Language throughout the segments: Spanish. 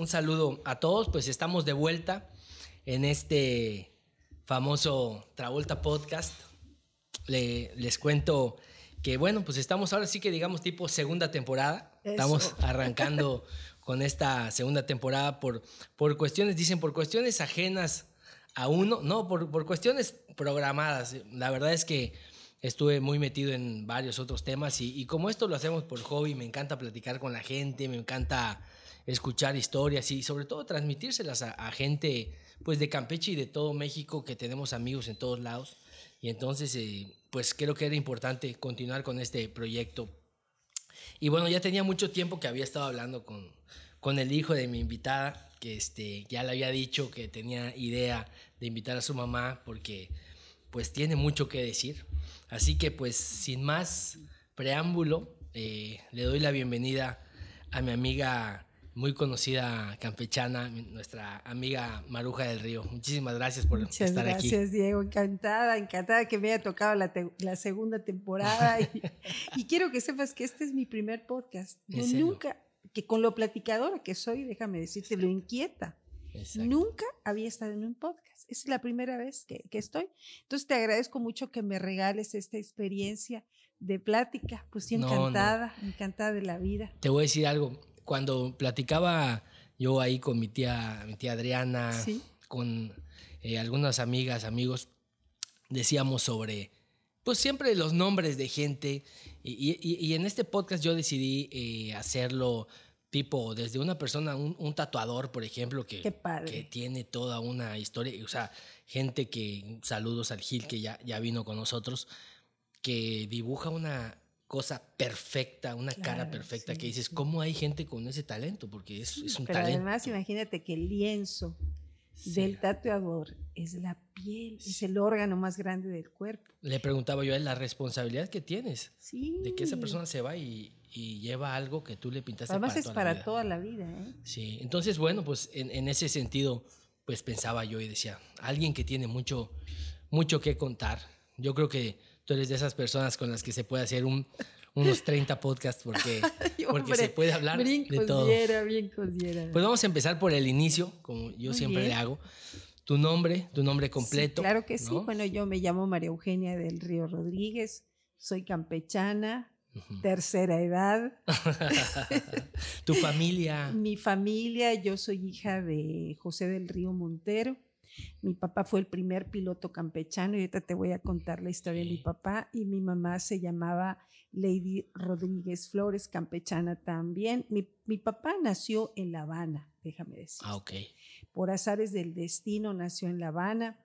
un saludo a todos. Pues estamos de vuelta en este famoso Travolta Podcast. les cuento que, bueno, pues estamos ahora sí que digamos tipo segunda temporada. Estamos arrancando con esta segunda temporada por, por cuestiones, dicen, por cuestiones ajenas a uno, no, por, por cuestiones programadas. La verdad es que estuve muy metido en varios otros temas y, como esto lo hacemos por hobby, me encanta platicar con la gente, me encanta escuchar historias y sobre todo transmitírselas a, gente pues de Campeche y de todo México que tenemos amigos en todos lados. Y entonces eh, pues creo que era importante continuar con este proyecto. Y bueno ya tenía mucho tiempo que había estado hablando con, con el hijo de mi invitada que este ya le había dicho que tenía idea de invitar a su mamá porque pues tiene mucho que decir. Así que pues sin más preámbulo, eh, le doy la bienvenida a mi amiga muy conocida campechana, nuestra amiga Maruja del Río. Muchísimas gracias por estar aquí. Gracias, Diego. Encantada, encantada que me haya tocado la, segunda temporada. y, quiero que sepas que este es mi primer podcast. Yo nunca, que con lo platicadora que soy, déjame decirte, lo inquieta. Nunca había estado en un podcast es la primera vez que, estoy. Entonces te agradezco mucho que me regales esta experiencia de plática. Pues sí, encantada, encantada de la vida. Te voy a decir algo. Cuando platicaba yo ahí con mi tía, mi tía Adriana, con eh, algunas amigas, amigos, decíamos sobre, pues siempre los nombres de gente. Y, en este podcast yo decidí eh, hacerlo tipo desde una persona, un, tatuador, por ejemplo, que, que tiene toda una historia, o sea, gente que, saludos al Gil que ya, ya vino con nosotros, que dibuja una cosa perfecta, una cara perfecta, que dices, ¿cómo hay gente con ese talento? Porque es, es un Pero talento. Además, imagínate que el lienzo del tatuador es la piel, es el órgano más grande del cuerpo. Le preguntaba yo a él la responsabilidad que tienes de que esa persona se va y, y lleva algo que tú le pintaste Además para es para toda la vida. ¿eh? Sí, entonces bueno, pues en, en, ese sentido, pues pensaba yo y decía, alguien que tiene mucho, mucho que contar. Yo creo que tú eres de esas personas con las que se puede hacer un, unos 30 podcasts porque, porque se puede hablar de todo. Bien pues vamos a empezar por el inicio, como yo siempre le hago. Tu nombre, tu nombre completo. claro que sí. Bueno, yo me llamo María Eugenia del Río Rodríguez, soy campechana, tercera edad. ¿Tu familia? Mi familia, yo soy hija de José del Río Montero. Mi papá fue el primer piloto campechano y ahorita te voy a contar la historia de mi papá y mi mamá se llamaba Lady Rodríguez Flores, campechana también. Mi, mi papá nació en La Habana, déjame decir. Ah, ok. Por azares del destino nació en La Habana.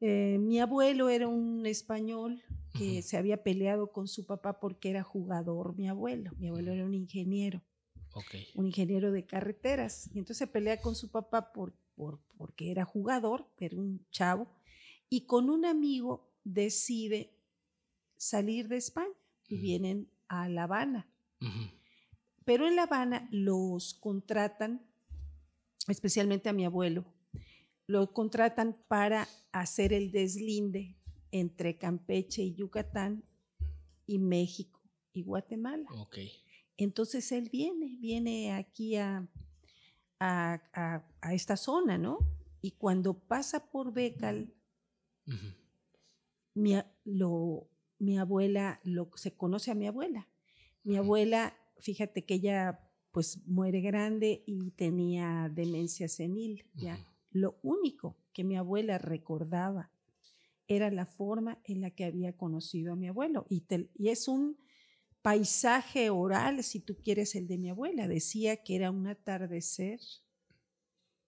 Eh, mi abuelo era un español que se había peleado con su papá porque era jugador, mi abuelo. Mi abuelo era un ingeniero, un ingeniero de carreteras. Y entonces se pelea con su papá por, por, porque era jugador, era un chavo, y con un amigo decide salir de España y vienen a La Habana. Pero en La Habana los contratan, especialmente a mi abuelo, lo contratan para hacer el deslinde entre Campeche y Yucatán y México y Guatemala. Okay. Entonces él viene, viene aquí a, a, esta zona, ¿no? Y cuando pasa por Becal, mi, lo, mi, abuela, lo, se conoce a mi abuela. Mi abuela, fíjate que ella pues muere grande y tenía demencia senil, ya. Lo único que mi abuela recordaba era la forma en la que había conocido a mi abuelo. Y, y, es un paisaje oral, si tú quieres, el de mi abuela. Decía que era un atardecer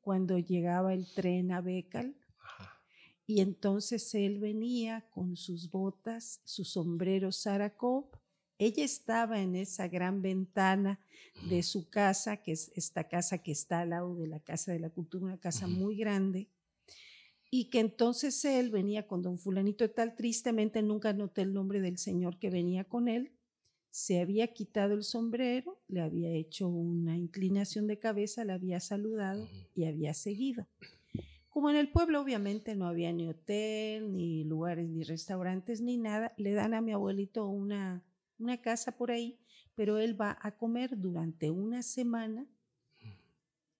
cuando llegaba el tren a Becal. Y entonces él venía con sus botas, su sombrero Saracop. Ella estaba en esa gran ventana de su casa, que es esta casa que está al lado de la Casa de la Cultura, una casa muy grande, y que entonces él venía con don fulanito de tal, tristemente nunca noté el nombre del señor que venía con él, se había quitado el sombrero, le había hecho una inclinación de cabeza, le había saludado y había seguido. Como en el pueblo obviamente no había ni hotel, ni lugares, ni restaurantes, ni nada, le dan a mi abuelito una, una casa por ahí pero él va a comer durante una semana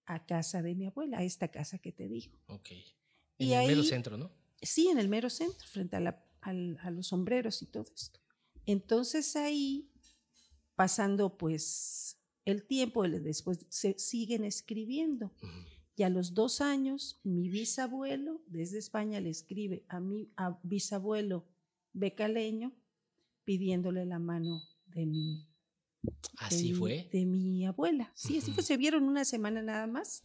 a casa de mi abuela, a esta casa que te digo. Ok. En Y el mero centro, ¿no? Sí, en el mero centro, frente a, la- al- a los sombreros y todo esto. Entonces ahí, pasando pues el tiempo, después se siguen escribiendo. Y a los dos años, mi bisabuelo desde España le escribe a mi a bisabuelo becaleño pidiéndole la mano de mi, de Así mi- fue. de mi abuela. Sí, así fue. Se vieron una semana nada más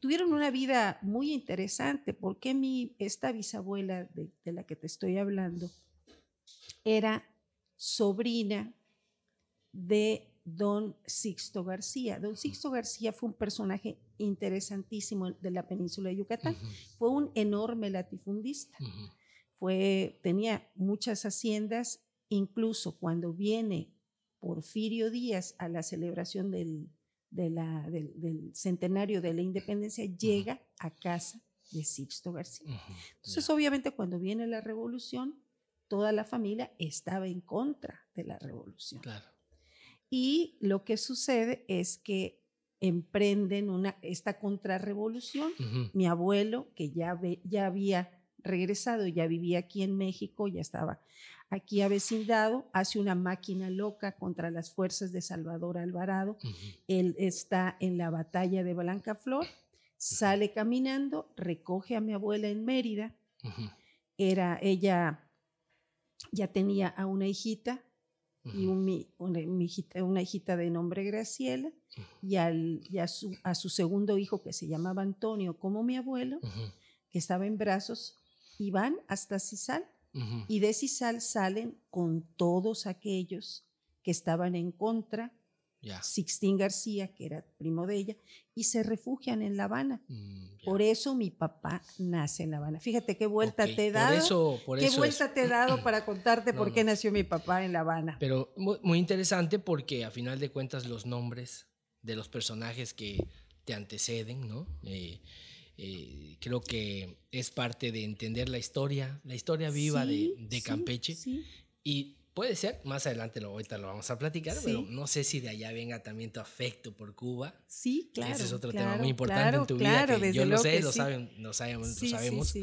tuvieron una vida muy interesante porque mi, esta bisabuela de, de la que te estoy hablando era sobrina de don Sixto García. Don Sixto García fue un personaje interesantísimo de la península de Yucatán. Fue un enorme latifundista. Fue, tenía muchas haciendas, incluso cuando viene Porfirio Díaz a la celebración del, de la- del- del centenario de la independencia, llega a casa de Sixto García. Entonces, Ya. obviamente, cuando viene la revolución, toda la familia estaba en contra de la revolución. Claro. Y lo que sucede es que emprenden una, esta contrarrevolución. Mi abuelo, que ya, ve- ya había regresado, ya vivía aquí en México, ya estaba aquí avecindado, hace una máquina loca contra las fuerzas de Salvador Alvarado. Él está en la batalla de Blancaflor, sale caminando, recoge a mi abuela en Mérida. Era ella, ya tenía a una hijita y un una, hijita, una hijita de nombre Graciela y, al, y a, su, a su segundo hijo que se llamaba Antonio como mi abuelo que estaba en brazos y van hasta Cisal y de Cisal salen con todos aquellos que estaban en contra, Ya. Sixtín García, que era primo de ella, y se refugian en La Habana. Mm. Por eso mi papá nace en La Habana. Fíjate qué vuelta te he dado. Por eso, por qué eso es. vuelta te he dado para contarte No, por qué no. nació mi papá en La Habana. Pero mu- muy interesante porque a final de cuentas los nombres de los personajes que te anteceden, ¿no? Eh, eh, creo que es parte de entender la historia, la historia viva Sí, de, de sí, Campeche. sí. Y puede ser, más adelante lo, ahorita lo vamos a platicar, Sí. pero no sé si de allá venga también tu afecto por Cuba. Sí, claro. Ese es otro tema muy importante claro, en tu claro, vida. Que desde yo lo sé, lo, sí. saben, lo, sabemos, lo Sí, sí, sabemos.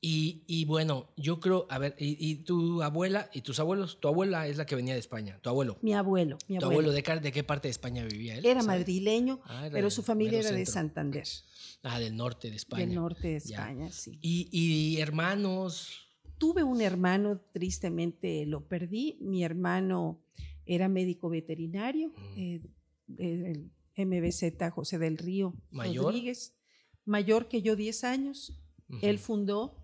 Y, y bueno, yo creo, a ver, y, y tu abuela y tus abuelos, tu abuela es la que venía de España, tu abuelo. Mi abuelo, mi ¿Tu abuelo. abuelo de, qué parte de España vivía él? Era ¿sabes? madrileño, Ah, era pero su familia era de. Santander, Ah, del norte de España. del norte de Ya. España, sí. Y, y hermanos. Tuve un hermano, tristemente lo perdí. Mi hermano era médico veterinario, Mm. eh, del MBZ José del Río ¿Mayor? Rodríguez, mayor que yo 10 años. Él fundó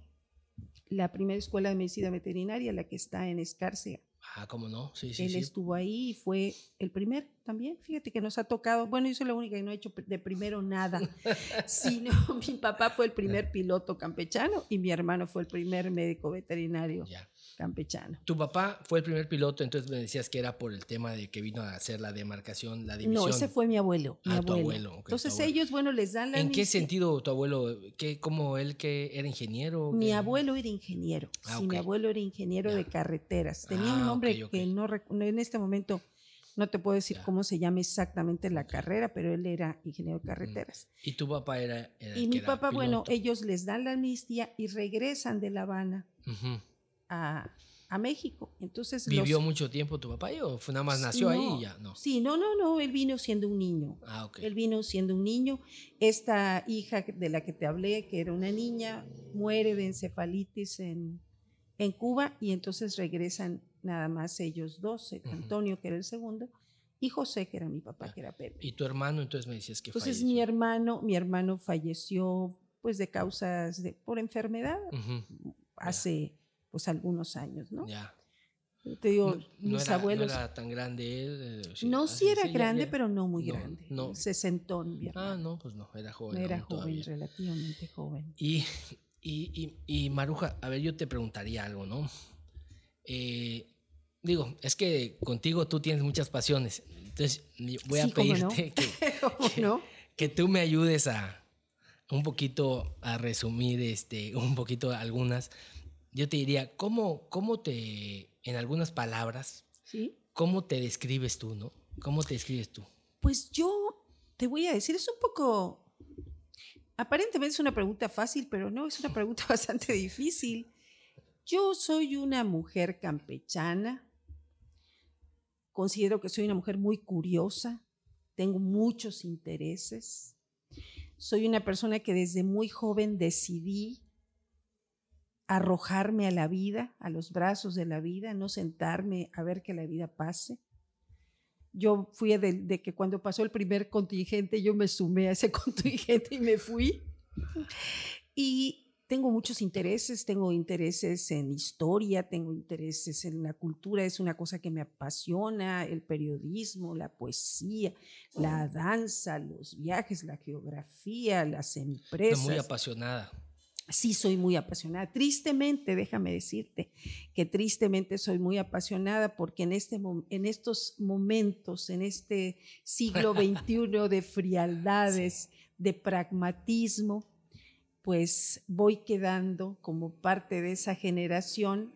la primera escuela de medicina veterinaria, la que está en Escárcega. Ah, ¿cómo no? Sí, sí, Él sí. estuvo ahí y fue el primero también. Fíjate que nos ha tocado, bueno, yo soy la única que no he hecho de primero nada, sino mi papá fue el primer piloto campechano y mi hermano fue el primer médico veterinario Ya. Campechano. Tu papá fue el primer piloto, entonces me decías que era por el tema de que vino a hacer la demarcación, la división. No, ese fue mi abuelo. Mi Ah, tu abuelo. tu Entonces abuelo. ellos, bueno, les dan la ¿En qué sentido tu abuelo? ¿Qué, ¿Cómo él que era ingeniero? Mi abuelo era ingeniero. Ah, sí, mi abuelo era ingeniero de carreteras. Tenía Ah, un nombre que no en este momento no te puedo decir cómo se llama exactamente la carrera, pero él era ingeniero de carreteras. Y tu papá era. era Y mi era papá, bueno, ellos les dan la amnistía y regresan de La Habana Ujú. A, a México. Entonces ¿Vivió los- mucho tiempo tu papá o fue nada más nació ahí y ya? No. Sí, no, no, no, él vino siendo un niño. Ah, ok. Él vino siendo un niño. Esta hija de la que te hablé, que era una niña, muere de encefalitis en, en Cuba y entonces regresan nada más ellos dos, eh. Antonio, que era el segundo, y José, que era mi papá, que era Pepe. Y tu hermano, entonces me decías que Entonces falleció. mi hermano, mi hermano falleció pues de causas de, por enfermedad Ujú, hace pues algunos años, ¿no? Ya. Te digo, No- no mis era, abuelos. No era tan grande él. eh, No, sí era grande, pero no muy no, grande. no. Sesentón, mi hermano. Ah, no, pues no, era joven. era joven, todavía. relativamente joven. Y, y, y, y, Maruja, a ver, yo te preguntaría algo, ¿no? Eh, digo, es que contigo tú tienes muchas pasiones. Entonces, voy a Sí, pedirte que, ¿Cómo que- que tú me ayudes a un poquito a resumir este, un poquito algunas. Yo te diría, ¿cómo, cómo te, en algunas palabras, Sí. cómo te describes tú, ¿no? ¿Cómo te describes tú? Pues yo te voy a decir, es un poco aparentemente es una pregunta fácil, pero no, es una pregunta bastante difícil. Yo soy una mujer campechana, considero que soy una mujer muy curiosa, tengo muchos intereses, soy una persona que desde muy joven decidí arrojarme a la vida, a los brazos de la vida, no sentarme a ver que la vida pase. Yo fui de, que cuando pasó el primer contingente, yo me sumé a ese contingente y me fui. Y tengo muchos intereses, tengo intereses en historia, tengo intereses en la cultura, es una cosa que me apasiona, el periodismo, la poesía, la danza, los viajes, la geografía, las empresas. muy apasionada. Sí, soy muy apasionada. Tristemente, déjame decirte que tristemente soy muy apasionada porque en, este, en estos momentos, en este siglo XXI de frialdades, de pragmatismo, pues voy quedando como parte de esa generación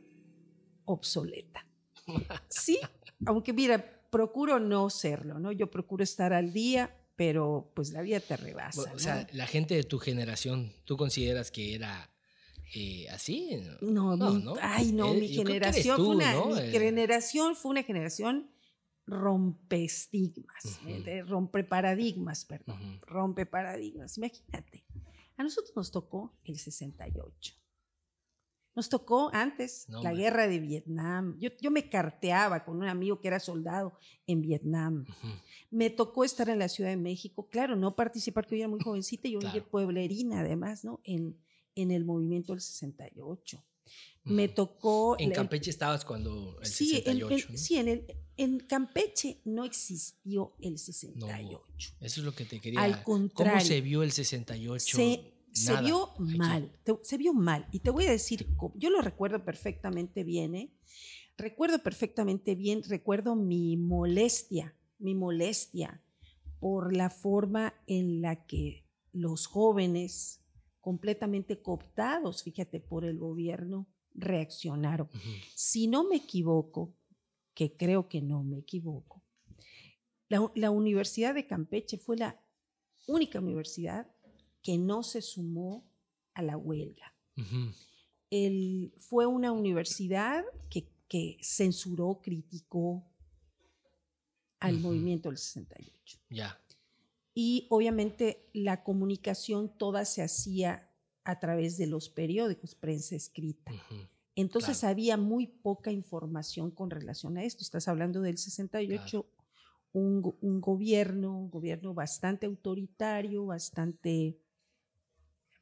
obsoleta. Sí, aunque mira, procuro no serlo, ¿no? Yo procuro estar al día, pero pues la vida te rebasa. O sea, la gente de tu generación, ¿tú consideras que era eh, así? No, no, ay, no, mi generación fue una, mi generación fue una generación rompe estigmas, eh, rompe paradigmas, perdón, rompe paradigmas. Imagínate, a nosotros nos tocó el 68. Nos tocó antes la guerra de Vietnam. Yo, me carteaba con un amigo que era soldado en Vietnam. Me tocó estar en la Ciudad de México. Claro, no participar, que yo era muy jovencita. Yo claro. pueblerina, además, ¿no? En, en el movimiento del 68. Me tocó... En Campeche estabas cuando el sí, 68, en, Sí, en, el, en Campeche no existió el 68. eso es lo que te quería... Al contrario. ¿Cómo se vio el 68? Se, se vio mal, se vio mal. Y te voy a decir, yo lo recuerdo perfectamente bien, ¿eh? Recuerdo perfectamente bien, recuerdo mi molestia, mi molestia por la forma en la que los jóvenes completamente cooptados, fíjate, por el gobierno, reaccionaron. Si no me equivoco, que creo que no me equivoco, la, Universidad de Campeche fue la única universidad que no se sumó a la huelga. fue una universidad que, censuró, criticó al movimiento del 68. Ya. Y obviamente la comunicación toda se hacía a través de los periódicos, prensa escrita. Entonces había muy poca información con relación a esto. Estás hablando del 68, un, un, gobierno, un gobierno bastante autoritario, bastante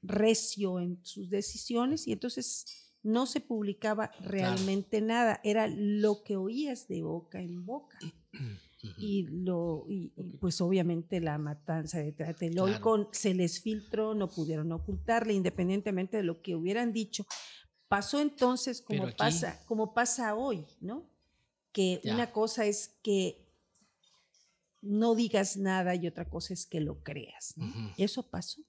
recio en sus decisiones y entonces no se publicaba realmente nada, era lo que oías de boca en boca. y lo y, pues obviamente la matanza de Tlatelolco se les filtró, no pudieron ocultarle independientemente de lo que hubieran dicho. Pasó entonces como pasa como pasa hoy, ¿no? Que una cosa es que no digas nada y otra cosa es que lo creas. Eso pasó.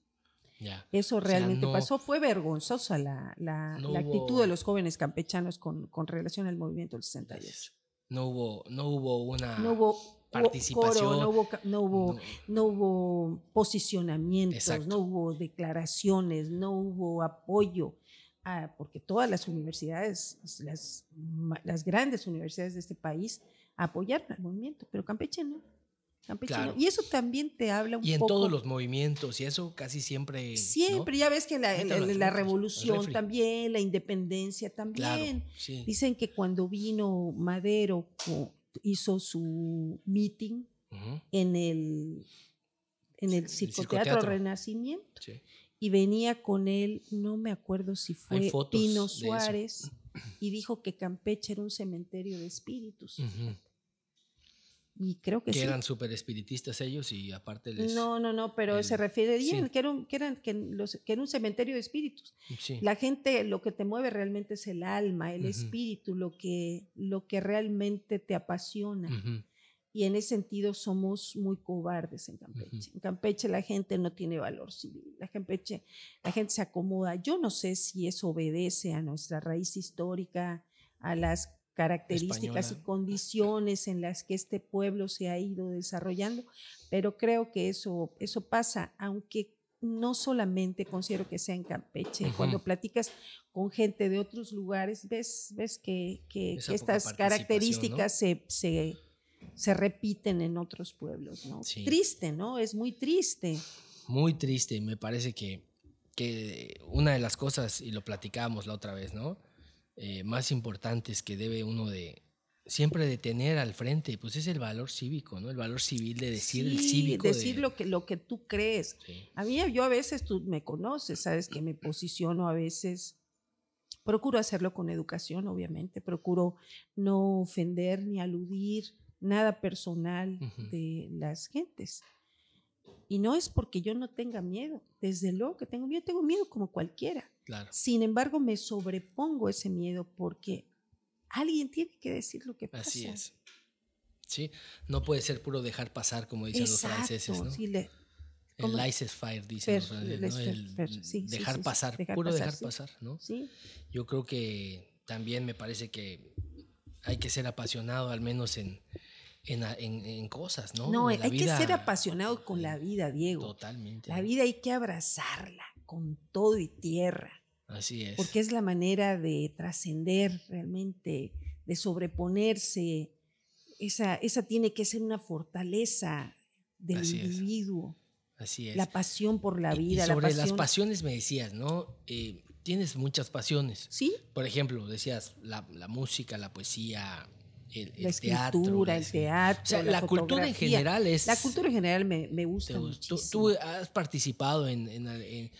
Eso realmente pasó. Fue vergonzosa la, la, actitud de los jóvenes campechanos con, con relación al movimiento del 68 no hubo, no hubo una no hubo participación. no, hubo, no, hubo, no. hubo, posicionamientos, no hubo declaraciones, no hubo apoyo. porque todas las universidades, las, las grandes universidades de este país apoyaron al movimiento, pero Campeche no. Y eso también te habla un poco. Y en todos los movimientos, y eso casi siempre. Siempre, ya ves que la, la, revolución también, la independencia también. Dicen que cuando vino Madero hizo su meeting en el en el psicoteatro, Renacimiento y venía con él, no me acuerdo si fue Pino Suárez, y dijo que Campeche era un cementerio de espíritus. Y creo que, que eran súper espiritistas ellos y aparte les... No, no, no, pero se refiere que, era que, eran, que, los, que era un cementerio de espíritus. La gente, lo que te mueve realmente es el alma, el espíritu, lo que, lo que realmente te apasiona. Y en ese sentido somos muy cobardes en Campeche. En Campeche la gente no tiene valor civil. La Campeche, la gente se acomoda. Yo no sé si eso obedece a nuestra raíz histórica, a las características y condiciones en las que este pueblo se ha ido desarrollando, pero creo que eso, eso pasa, aunque no solamente considero que sea en Campeche, cuando platicas con gente de otros lugares, ves, ves que, que, estas características se, se, se, repiten en otros pueblos, ¿no? Triste, ¿no? Es muy triste. Muy triste, me parece que, que una de las cosas, y lo platicábamos la otra vez, ¿no? Eh, más importantes que debe uno de, siempre de tener al frente, pues es el valor cívico, ¿no? El valor civil de decir el cívico. Decir lo, que, lo que tú crees. A mí, yo a veces, tú me conoces, sabes que me posiciono a veces, procuro hacerlo con educación, obviamente, procuro no ofender ni aludir nada personal de las gentes. Y no es porque yo no tenga miedo, desde luego que tengo miedo, tengo miedo como cualquiera. Claro. Sin embargo, me sobrepongo ese miedo porque alguien tiene que decir lo que pasa. Así es. Sí, no puede ser puro dejar pasar, como dicen los franceses, ¿no? Sí, le, el laissez faire, dicen los franceses, dejar pasar, puro dejar pasar, ¿no? Sí. Yo creo que también me parece que hay que ser apasionado, al menos en, en, en, cosas, ¿no? No, hay que ser apasionado con la vida, Diego. Totalmente. La vida hay que abrazarla con todo y tierra. Así es. Porque es la manera de trascender realmente, de sobreponerse. Esa, esa tiene que ser una fortaleza del individuo. Así es. La pasión por la vida. Y, sobre las pasiones me decías, ¿no? Eh, tienes muchas pasiones. Sí. Por ejemplo, decías la, música, la poesía, el, la escritura, el teatro. O sea, la, cultura en general es. La cultura en general me, me gusta muchísimo. Tú, has participado en,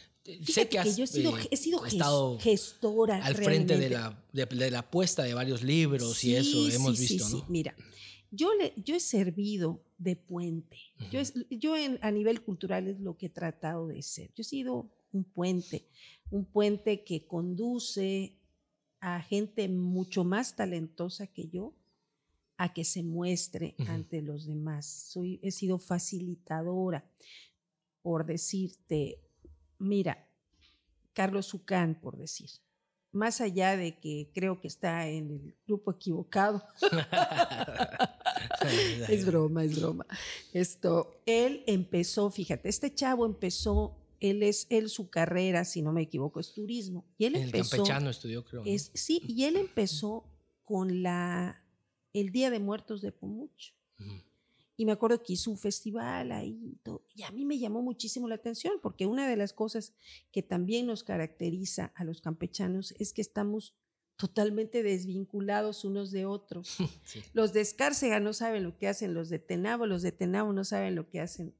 sé que, has yo he sido, eh, he sido estado gestora al frente de la, de, la puesta de varios libros y eso hemos visto, ¿no? Mira, yo, le, yo he servido de puente. Yo, yo a nivel cultural es lo que he tratado de ser. Yo he sido un puente, un puente que conduce a gente mucho más talentosa que yo a que se muestre ante los demás. Soy, he sido facilitadora, por decirte, Mira, Carlos Zucán, por decir, más allá de que creo que está en el grupo equivocado. es broma, es broma. Esto, él empezó, fíjate, este chavo empezó, él es, él su carrera, si no me equivoco, es turismo. Y él en empezó, el campechano estudió, creo. Es, sí, y él empezó con la, el Día de Muertos de Pomucho. Y me acuerdo que hizo un festival ahí y, todo, y a mí me llamó muchísimo la atención porque una de las cosas que también nos caracteriza a los campechanos es que estamos totalmente desvinculados unos de otros. Los de Escárcega no saben lo que hacen los de Tenabo, los de Tenabo no saben lo que hacen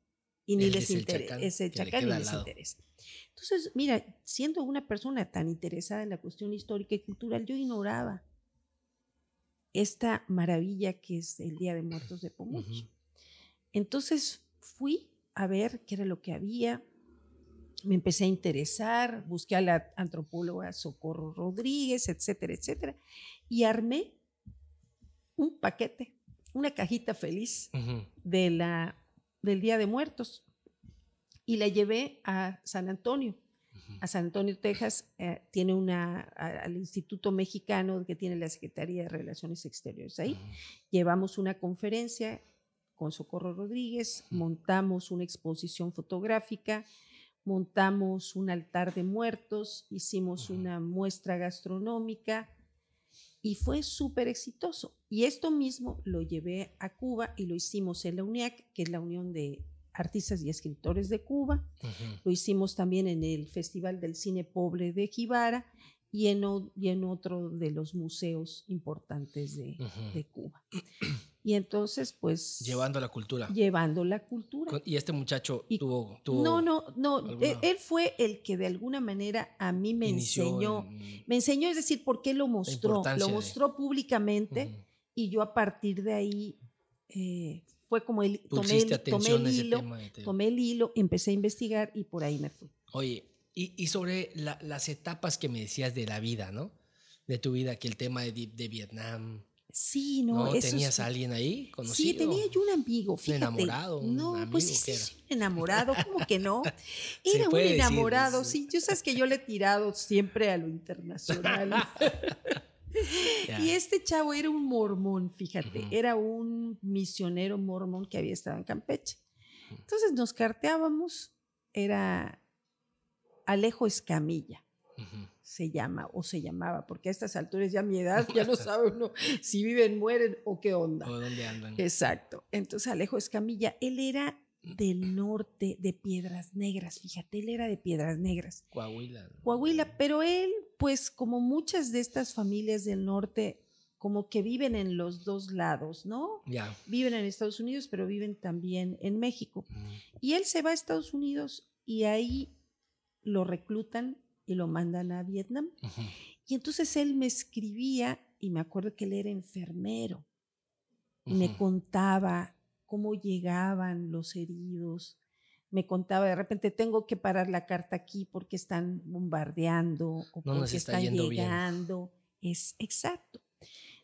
y ni les interesa, ese chacán ni les interesa. Entonces, mira, siendo una persona tan interesada en la cuestión histórica y cultural, yo ignoraba esta maravilla que es el Día de Muertos de Pomucho. Entonces fui a ver qué era lo que había, me empecé a interesar, busqué a la antropóloga Socorro Rodríguez, etcétera, etcétera, y armé un paquete, una cajita feliz de la, del Día de Muertos y la llevé a San Antonio. A San Antonio, Texas, eh, tiene una, al Instituto Mexicano que tiene la Secretaría de Relaciones Exteriores ahí. Llevamos una conferencia con Socorro Rodríguez, montamos una exposición fotográfica, montamos un altar de muertos, hicimos una muestra gastronómica y fue súper exitoso. Y esto mismo lo llevé a Cuba y lo hicimos en la UNIAC, que es la Unión de Artistas y Escritores de Cuba. Lo hicimos también en el Festival del Cine Pobre de Jibara y en, y en otro de los museos importantes de, de Cuba. Y entonces, pues... Llevando la cultura. Llevando la cultura. Y este muchacho tuvo, No, no, no. E, él fue el que de alguna manera a mí me enseñó. Me enseñó, es decir, por qué lo mostró. Lo mostró públicamente y yo a partir de ahí eh, fue como el, tomé, el, tomé el hilo, tomé el hilo, empecé a investigar y por ahí me fui. Oye, y, y sobre las etapas que me decías de la vida, ¿no? De tu vida, que el tema de, de Vietnam, Sí, no. ¿Tenías a alguien ahí conocido? Sí, tenía yo un amigo, fíjate. ¿Un enamorado? no, pues sí, sí, un enamorado, ¿cómo que no? Era un enamorado, sí. Yo sabes que yo le he tirado siempre a lo internacional. Y este chavo era un mormón, fíjate, era un misionero mormón que había estado en Campeche. Entonces nos carteábamos, era Alejo Escamilla Ujú. Se llama o se llamaba, porque a estas alturas ya mi edad ya no sabe uno si viven, mueren o qué onda. ¿O dónde andan? Exacto. Entonces Alejo Escamilla, él era del norte de Piedras Negras, fíjate, él era de Piedras Negras. Coahuila. ¿no? Coahuila, pero él, pues como muchas de estas familias del norte, como que viven en los dos lados, ¿no? Ya. Viven en Estados Unidos, pero viven también en México. Y él se va a Estados Unidos y ahí lo reclutan y lo mandan a Vietnam. Y entonces él me escribía y me acuerdo que él era enfermero y me contaba cómo llegaban los heridos. Me contaba, de repente tengo que parar la carta aquí porque están bombardeando o No porque está están bien. llegando. Es exacto.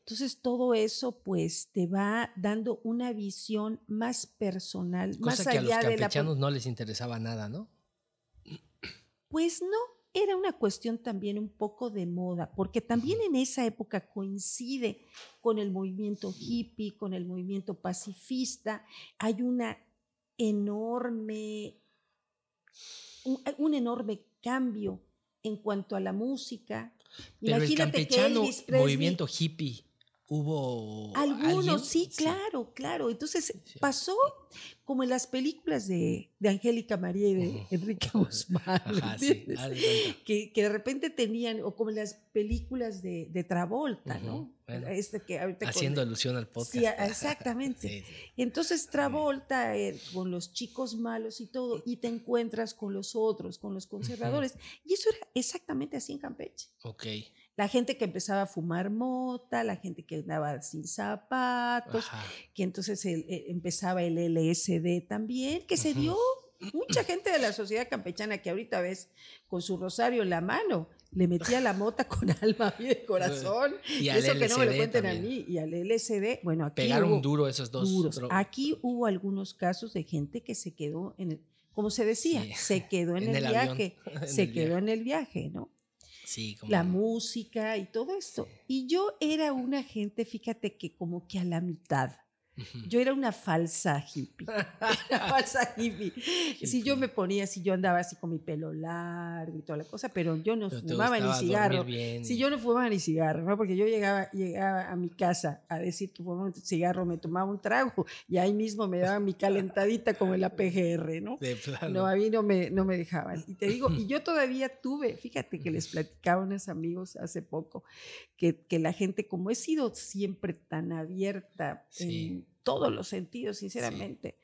Entonces todo eso pues te va dando una visión más personal, Cosa más que a los allá de la... campechanos no les interesaba nada, ¿no? Pues no, era una cuestión también un poco de moda, porque también en esa época coincide con el movimiento hippie, con el movimiento pacifista, hay una enorme, un, un enorme cambio en cuanto a la música. Pero el que Elvis Presley- movimiento hippie, hubo. Algunos, alguien? sí, claro, claro. Entonces Sí. pasó como en las películas de, de Angélica María y de. Enrique Guzmán. Ajá, sí. que, que de repente tenían, o como en las películas de, de Travolta, ¿no? Bueno. Este que ahorita con- Haciendo alusión al podcast. Sí, exactamente. Entonces Travolta eh, con los chicos malos y todo, y te encuentras con los otros, con los conservadores. Y eso era exactamente así en Campeche. Ok. La gente que empezaba a fumar mota, la gente que andaba sin zapatos, Ajá. que entonces el- eh, empezaba el LSD también, que se dio mucha gente de la sociedad campechana que ahorita ves con su rosario en la mano, le metía la mota con alma y de corazón. Y al eso que no me lo cuenten a mí. Y al LSD, bueno, aquí Pegaron hubo duro esos dos. duros. Aquí hubo algunos casos de gente que se quedó en el, como se decía, Sí. se quedó en, En el, viaje, se quedó en el viaje, ¿no? Sí, como. la música y todo esto. Y yo era una gente, fíjate que como que a la mitad. Yo era una falsa hippie. Una falsa hippie. Si yo me ponía, si yo andaba así con mi pelo largo y toda la cosa, pero yo no Pero fumaba ni cigarro. Si y- yo no fumaba ni cigarro, ¿no? Porque yo llegaba, llegaba a mi casa a decir que fumaba un cigarro, me tomaba un trago y ahí mismo me daban mi calentadita como en la PGR, ¿no? De plano. No, a mí no me, no me dejaban. Y te digo, y yo todavía tuve, fíjate que les platicaba a unos amigos hace poco, que, que la gente, como he sido siempre tan abierta Sí. en todos los sentidos, sinceramente,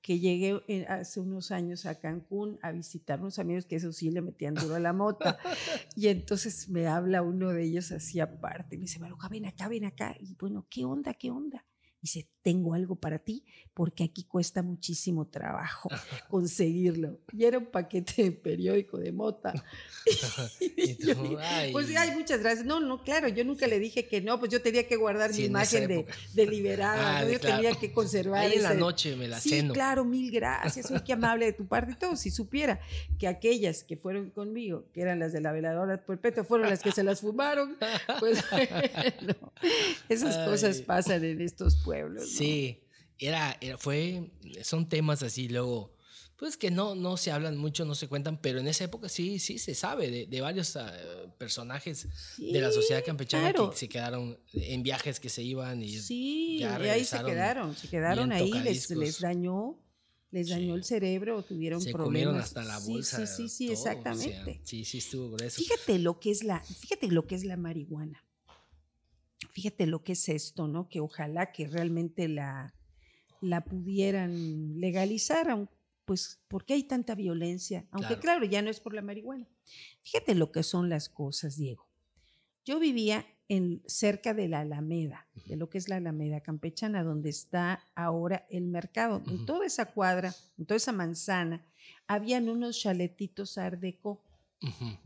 que llegué en- hace unos años a Cancún a visitar unos amigos que eso sí le metían duro a la mota. y entonces me habla uno de ellos así aparte, y me dice, Maruja, ven acá, ven acá. Y bueno, ¿qué onda, qué onda? Dice, tengo algo para ti porque aquí cuesta muchísimo trabajo conseguirlo. Y era un paquete de periódico de mota. Y yo ay. pues ay, muchas gracias. No, no, claro, yo nunca le dije que no, pues yo tenía que guardar Sí, mi imagen de, liberada, Ah, ¿no? yo claro. tenía que conservar Ahí en la noche me la sí, ceno. claro, mil gracias. Uy, qué amable de tu parte y todo. Si supiera que aquellas que fueron conmigo, que eran las de la veladora perpetua, fueron las que se las fumaron, pues bueno, esas cosas pasan en estos pueblos. ¿no? Sí, era, era- fue, son temas así luego, pues que no, no se hablan mucho, no se cuentan, pero en esa época sí, sí se sabe de, de varios ah, personajes de la sociedad Sí, campechana claro. que se quedaron en viajes que se iban y Sí, ya y ahí se quedaron, se quedaron ahí, les, les dañó, les dañó Sí. el cerebro, tuvieron se problemas. comieron hasta la Sí, bolsa. Sí, sí, sí, todo, o sea, exactamente. sí, sí estuvo grueso. Fíjate lo que es la, fíjate lo que es la marihuana. Fíjate lo que es esto, ¿no? Que ojalá que realmente la, la pudieran legalizar, pues porque hay tanta violencia, aunque Claro. claro, ya no es por la marihuana. Fíjate lo que son las cosas, Diego. Yo vivía en, cerca de la Alameda, de lo que es la Alameda campechana, donde está ahora el mercado. En toda esa cuadra, en toda esa manzana, habían unos chaletitos Art Deco. Ujú.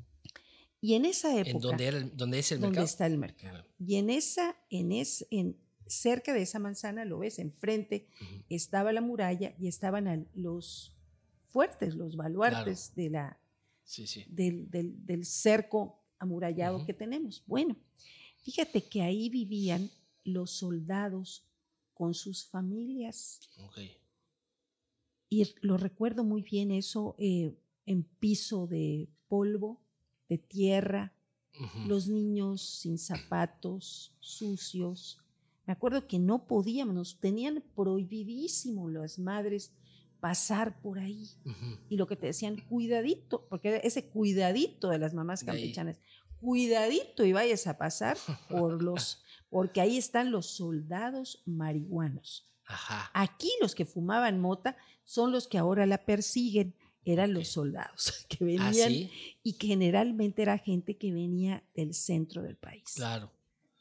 Y en esa ¿En época, dónde, era el- dónde es el donde mercado? está el mercado. Y en esa, en es, en cerca de esa manzana, lo ves, enfrente estaba la muralla y estaban los fuertes, los baluartes de la, Sí, sí. del, del- del cerco amurallado que tenemos. Bueno, fíjate que ahí vivían los soldados con sus familias Ok. y lo recuerdo muy bien eso. eh, en piso de polvo, de tierra, los niños sin zapatos, sucios. Me acuerdo que no podíamos, nos tenían prohibidísimo las madres pasar por ahí. Y lo que te decían, cuidadito, porque ese cuidadito de las mamás campechanas, cuidadito y vayas a pasar por los, porque ahí están los soldados marihuanos. Ajá. Aquí los que fumaban mota son los que ahora la persiguen, eran los soldados que ¿Ah, venían sí? y que generalmente era gente que venía del centro del país. Claro.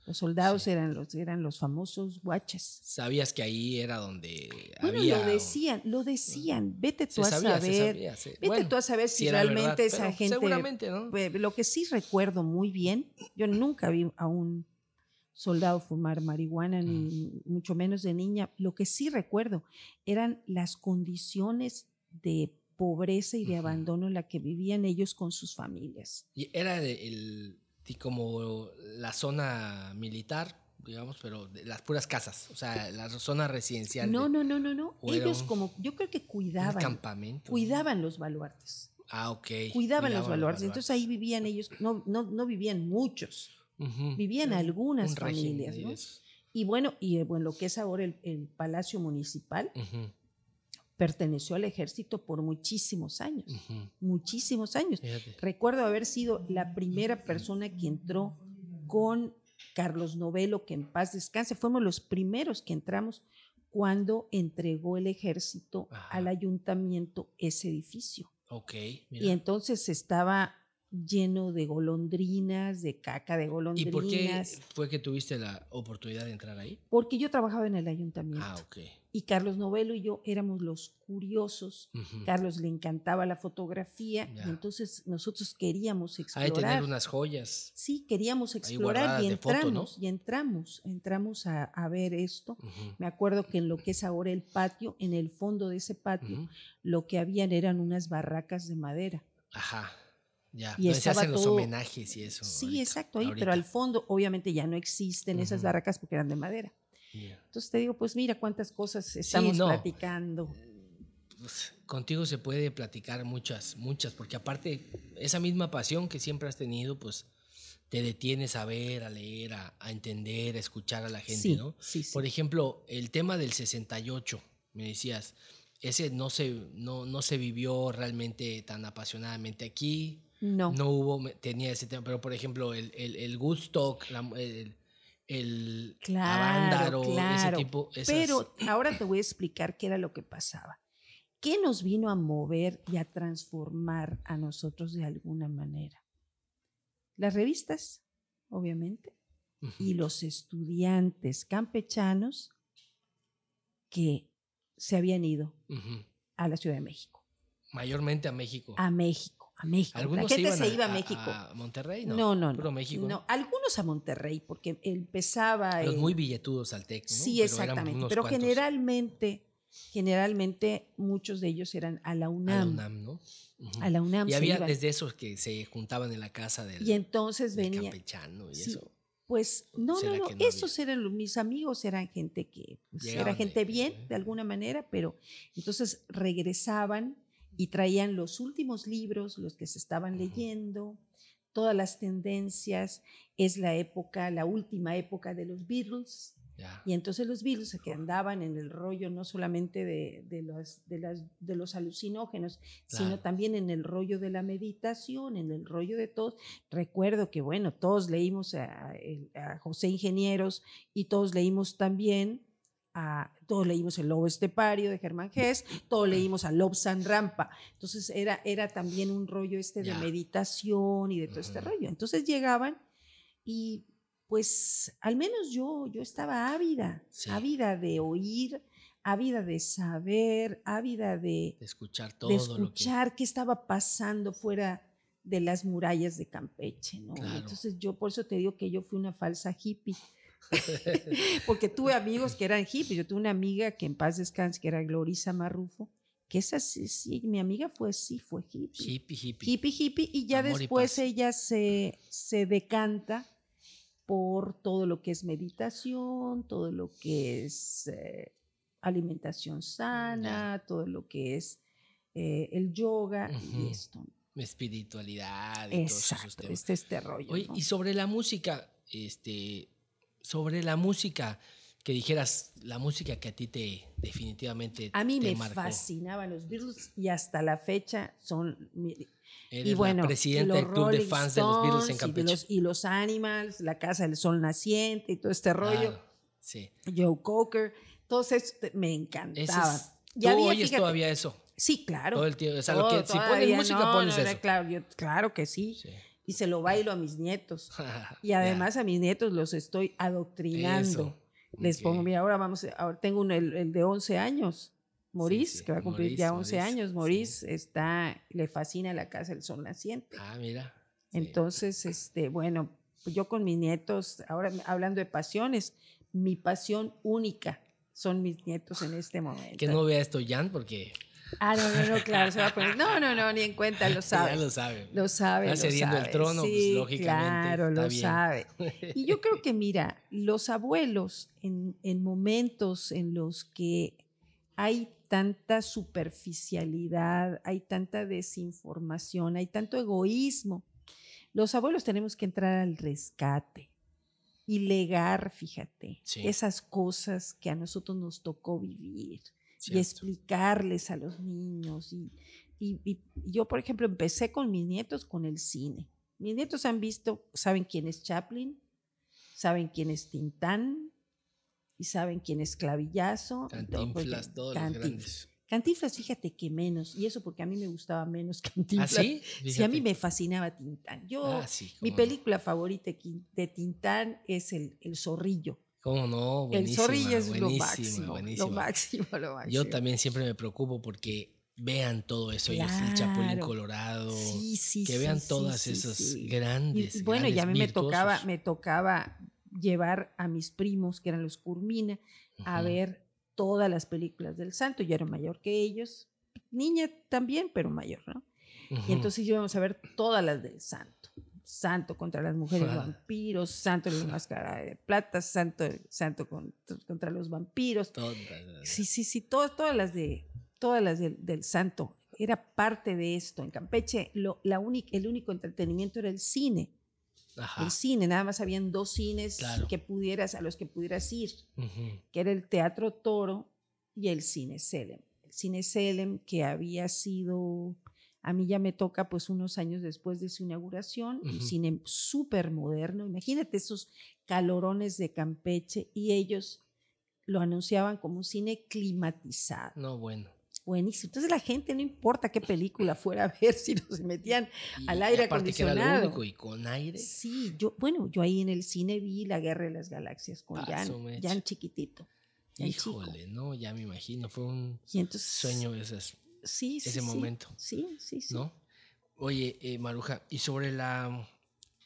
Los soldados Sí. eran, los, eran los famosos guaches. Sabías que ahí era donde Bueno, había... lo decían, lo decían. Vete tú Se a sabía, saber. sabía. sí. Vete Bueno, tú a saber si verdad, realmente esa gente. Seguramente, ¿no? Lo que sí recuerdo muy bien, yo nunca vi a un soldado fumar marihuana, ni mucho menos de niña. Lo que sí recuerdo eran las condiciones de pobreza y de Ujú. abandono en la que vivían ellos con sus familias. Y era de- el, y como la zona militar, digamos, pero de las puras casas, o sea, la zona residencial. No, de- no, no, no, no. Ellos como, yo creo que cuidaban, campamento. cuidaban los baluartes. Ah, ok. Cuidaban los baluartes. Entonces ahí vivían ellos, no, no, no vivían muchos, Ujú. vivían Era algunas familias, ¿no? de. Y bueno, y bueno, lo que es ahora el, el Palacio Municipal Ujú, perteneció al ejército por muchísimos años, muchísimos años. Fíjate. Recuerdo haber sido la primera persona que entró con Carlos Novelo, que en paz descanse. Fuimos los primeros que entramos cuando entregó el ejército Ajá. al ayuntamiento ese edificio. Ok, Y entonces estaba lleno de golondrinas, de caca de ¿Y golondrinas. por qué fue que tuviste la oportunidad de entrar ahí? Porque yo trabajaba en el ayuntamiento. Ah, ok. Y Carlos Novelo y yo éramos los curiosos. Ujú. Carlos le encantaba la fotografía Ya. y entonces nosotros queríamos de explorar. tener unas joyas. Sí, queríamos explorar y de foto, ¿no? entramos, y entramos, entramos a, a ver esto. Me acuerdo que en lo que es ahora el patio, en el fondo de ese patio, lo que habían eran unas barracas de madera. Ajá. Ya. Y donde se hacen los todo- homenajes y eso. Sí, ahorita, exacto, ahí, ahorita. pero al fondo obviamente ya no existen esas Ujú. barracas porque eran de madera. Ya. Entonces te digo, pues mira cuántas cosas estamos no. platicando. Pues, contigo se puede platicar muchas, muchas, porque aparte, esa misma pasión que siempre has tenido, pues te detienes a ver, a leer, a, a entender, a escuchar a la gente, sí, ¿no? sí, sí. Por ejemplo, el tema del 68, me decías, ese no se, no, no se vivió realmente tan apasionadamente aquí, no, no hubo, tenía ese tema, pero por ejemplo, el, el, el Woodstock, la- el, el Claro, Avándaro, claro. ese tipo, esas- Pero ahora te voy a explicar qué era lo que pasaba. ¿Qué nos vino a mover y a transformar a nosotros de alguna manera? Las revistas, obviamente, y los estudiantes campechanos que se habían ido a la Ciudad de México. mayormente a México. A México, a México. La gente se iba a, México. A Monterrey, ¿no? no, no, no. Puro México. no, algunos a Monterrey, porque empezaba. Los el- muy billetudos al TEC, ¿no? Sí, Pero exactamente. Pero cuantos. generalmente, generalmente muchos de ellos eran a la A UNAM. la UNAM, ¿no? A la UNAM Y se había iban. desde esos que se juntaban en la casa del, Y entonces del venía. campechano y sí, eso. Pues no, ¿Será no, no. no Esos eran los- mis amigos, eran gente que pues, era gente bien de- de alguna manera, pero entonces regresaban y traían los últimos libros, los que se estaban leyendo, todas las tendencias. Es la época, la última época de los Beatles. Y entonces los Beatles que andaban en el rollo no solamente de, de los, de, las, de los alucinógenos, sino también en el rollo de la meditación, en el rollo de todo. Recuerdo que, bueno, todos leímos a José Ingenieros y todos leímos también a, todos leímos El Lobo Estepario de Germán Gess, todos leímos a Lobsan Rampa. Entonces era, era también un rollo este de meditación y de todo este Ujú. rollo. Entonces llegaban y pues al menos yo, yo estaba ávida, Sí. ávida de oír, ávida de saber, ávida de, De escuchar todo de lo que... escuchar qué estaba pasando fuera de las murallas de Campeche, ¿no? Claro. Entonces yo por eso te digo que yo fui una falsa hippie, porque tuve amigos que eran hippies, yo tuve una amiga que en paz descanse, que era Glorisa Marrufo, que esa sí, sí, mi amiga fue, sí, fue hippie hippie, hippie. hippie, hippie, y ya Amor después ella se, se decanta por todo lo que es meditación, todo lo que es eh, alimentación sana, todo lo que es eh, el yoga y esto. Espiritualidad y todos esos Exacto, temas. este, este rollo. Oye, ¿no? y sobre la música, este, sobre la música, que dijeras, la música que a ti te definitivamente A mí te me marcó. fascinaban los Beatles y hasta la fecha son Eres y bueno, la presidenta del club de fans de los Beatles en Stones y Campeche. los, y los Animals, la Casa del Sol Naciente y todo este rollo. Claro, sí. Joe Cocker, todos estos te- me encantaban. es- tú había, oyes fíjate, todavía eso, Sí, claro. todo el tiempo. O sea, lo todo, que, si pones música, no, pones no, no, eso. Claro, yo- claro que sí. Sí. Y se lo bailo a mis nietos. Y además a mis nietos los estoy adoctrinando. eso, Les pongo, mira, ahora vamos, ahora tengo un- el, el de 11 años, Maurice, sí, que va a cumplir ya 11 Maurice, años. sí. Maurice está, le fascina la casa del sol naciente. Ah, mira. Entonces, este, bueno, pues yo con mis nietos, ahora hablando de pasiones, mi pasión única son mis nietos en este momento. Que no vea esto Jan, porque Ah, no, no, no, claro, se va a poner. No, no, no, ni en cuenta, lo ya sabe. lo sabe. Lo sabe. Está cediendo el trono, pues, lógicamente, Claro, está lo bien. sabe. Y yo creo que, mira, los abuelos, en, en momentos en los que hay tanta superficialidad, hay tanta desinformación, hay tanto egoísmo, los abuelos tenemos que entrar al rescate y legar, fíjate, Sí. esas cosas que a nosotros nos tocó vivir y explicarles a los niños. Y, y- y yo, por ejemplo, empecé con mis nietos con el cine. Mis nietos han visto, saben quién es Chaplin, saben quién es Tintán y saben quién es Clavillazo. todo, Cantinflas, todos los Cantinflas. grandes. Cantinflas, fíjate que menos, y eso porque a mí me gustaba menos ¿Ah, Cantinflas. sí? Sí, a mí me fascinaba Tintán. Yo, Ah, sí, mi no. película favorita de Tintán es El, el Zorrillo. ¿Cómo no? el Buenísima, Zorrillo es lo buenísima, máximo, lo máximo, lo máximo. Yo también siempre me preocupo porque vean todo eso, ellos, el Chapulín Claro. Colorado, Sí, sí, que vean sí, todas esas grandes. y bueno, y a mí grandes me tocaba, me tocaba llevar a mis primos, que eran los Curmina, a ver todas las películas del santo. Yo era mayor que ellos, niña también, pero mayor, ¿no? Y entonces íbamos a ver todas las del santo. Santo contra las mujeres Ah. vampiros, santo de la máscara de plata, santo, santo con- contra los vampiros. Todas. Sí, sí, sí, todas, todas las de, todas las del, del santo. Era parte de esto. En Campeche, lo, la única, el único entretenimiento era el cine. Ajá. El cine, nada más habían dos cines Claro. que pudieras, a los que pudieras ir, que era el Teatro Toro y el Cine Selem. El Cine Selem que había sido, a mí ya me toca pues unos años después de su inauguración, un cine súper moderno. Imagínate esos calorones de Campeche y ellos lo anunciaban como un cine climatizado. No, bueno. Buenísimo. Entonces la gente, no importa qué película fuera a ver, si no se metían Y- al aire aparte que era lo acondicionado. único y con aire. Sí, yo, bueno, yo ahí en el cine vi La Guerra de las Galaxias con Ah, Jan. Jan chiquitito. Jan chico. Híjole, no, ya me imagino, fue un Y entonces, sueño esas, sí, sí, ese sí. momento, Sí, sí, sí. ¿no? Oye, eh, Maruja, y sobre la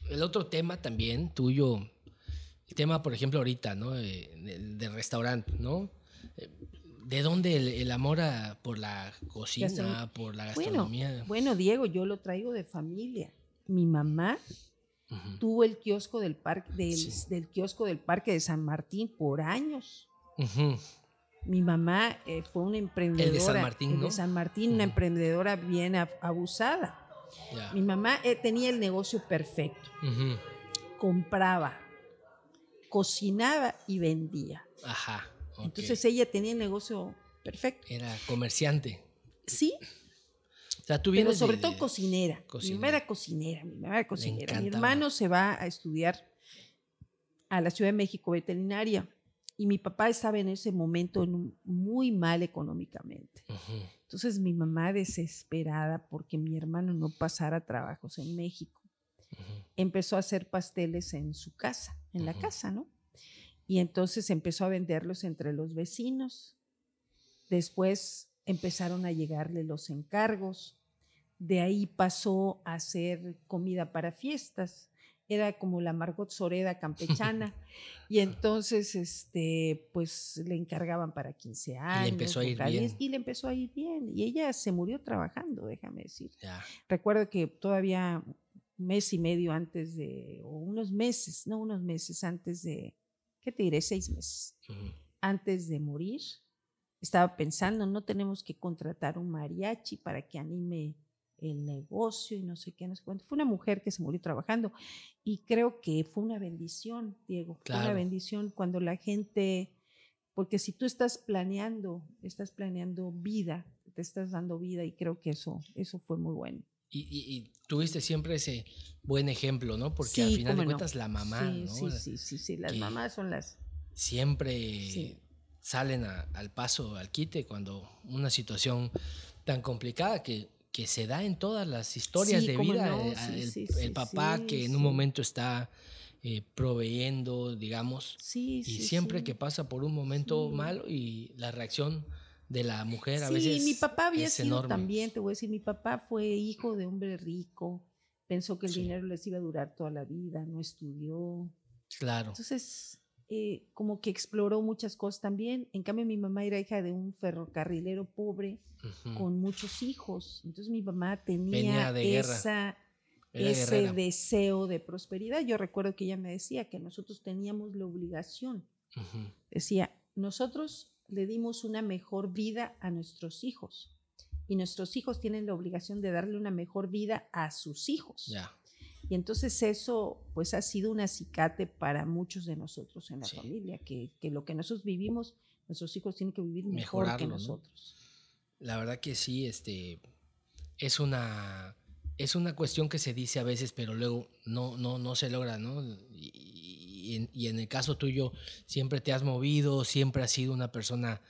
el otro tema también tuyo, el tema, por ejemplo, ahorita, ¿no? Eh, del, del restaurante, ¿no? Eh, ¿De dónde el, el amor a- por la cocina, Gastronom- por la gastronomía? bueno, Diego, yo lo traigo de familia. Mi mamá tuvo el kiosco del parque del, Sí. del kiosco del parque de San Martín por años. Mi mamá eh, fue una emprendedora. Martín, el ¿no? de San Martín, una emprendedora bien ab- abusada. Mi mamá eh, tenía el negocio perfecto. Compraba, cocinaba y vendía. Ajá. Entonces ella tenía el negocio perfecto. Era comerciante. Sí, O sea, tú pero de- sobre todo de- cocinera. Mi mamá era cocinera, mi mamá era cocinera. Mi hermano se va a estudiar a la Ciudad de México veterinaria y mi papá estaba en ese momento en un- muy mal económicamente. Ujú, Entonces mi mamá desesperada porque mi hermano no pasara trabajos en México, empezó a hacer pasteles en su casa, en la casa, ¿no? Y entonces empezó a venderlos entre los vecinos. Después empezaron a llegarle los encargos. De ahí pasó a hacer comida para fiestas. Era como la Margot Soreda campechana. y entonces, este, pues le encargaban para 15 años. empezó a ir bien. Y le empezó a ir bien. Y ella se murió trabajando, déjame decir. Ya. Recuerdo que todavía un mes y medio antes de, o unos meses, no unos meses antes de, ¿qué te diré? Seis meses ujú. antes de morir, estaba pensando, no tenemos que contratar un mariachi para que anime el negocio y no sé qué, no sé cuánto. Fue una mujer que se murió trabajando y creo que fue una bendición, Diego, fue una bendición cuando la gente, porque si tú estás planeando, estás planeando vida, te estás dando vida y creo que eso, eso fue muy bueno. Y, tuviste siempre ese buen ejemplo, ¿no? Porque al final de cuentas la mamá, ¿no? Sí, sí, sí, sí, las mamás son las... Siempre salen al paso, al quite, cuando una situación tan complicada que, que se da en todas las historias de vida. Eh, el, papá que en un momento está eh, proveyendo, digamos, y siempre que pasa por un momento malo y la reacción de la mujer a veces. Sí, mi papá había sido también, te voy a decir, mi papá fue hijo de hombre rico, pensó que el dinero les iba a durar toda la vida, no estudió. Claro. Entonces, eh, como que exploró muchas cosas también. En cambio, mi mamá era hija de un ferrocarrilero pobre con muchos hijos. Entonces, mi mamá tenía esa, ese deseo de prosperidad. Yo recuerdo que ella me decía que nosotros teníamos la obligación. Decía, nosotros le dimos una mejor vida a nuestros hijos y nuestros hijos tienen la obligación de darle una mejor vida a sus hijos. Y entonces eso pues ha sido un acicate para muchos de nosotros en la familia, que, lo que nosotros vivimos, nuestros hijos tienen que vivir mejor que nosotros. La verdad que sí, este, es una, es una cuestión que se dice a veces, pero luego no, no, no se logra, ¿no? Y, en, y en el caso tuyo, siempre te has movido, siempre has sido una persona,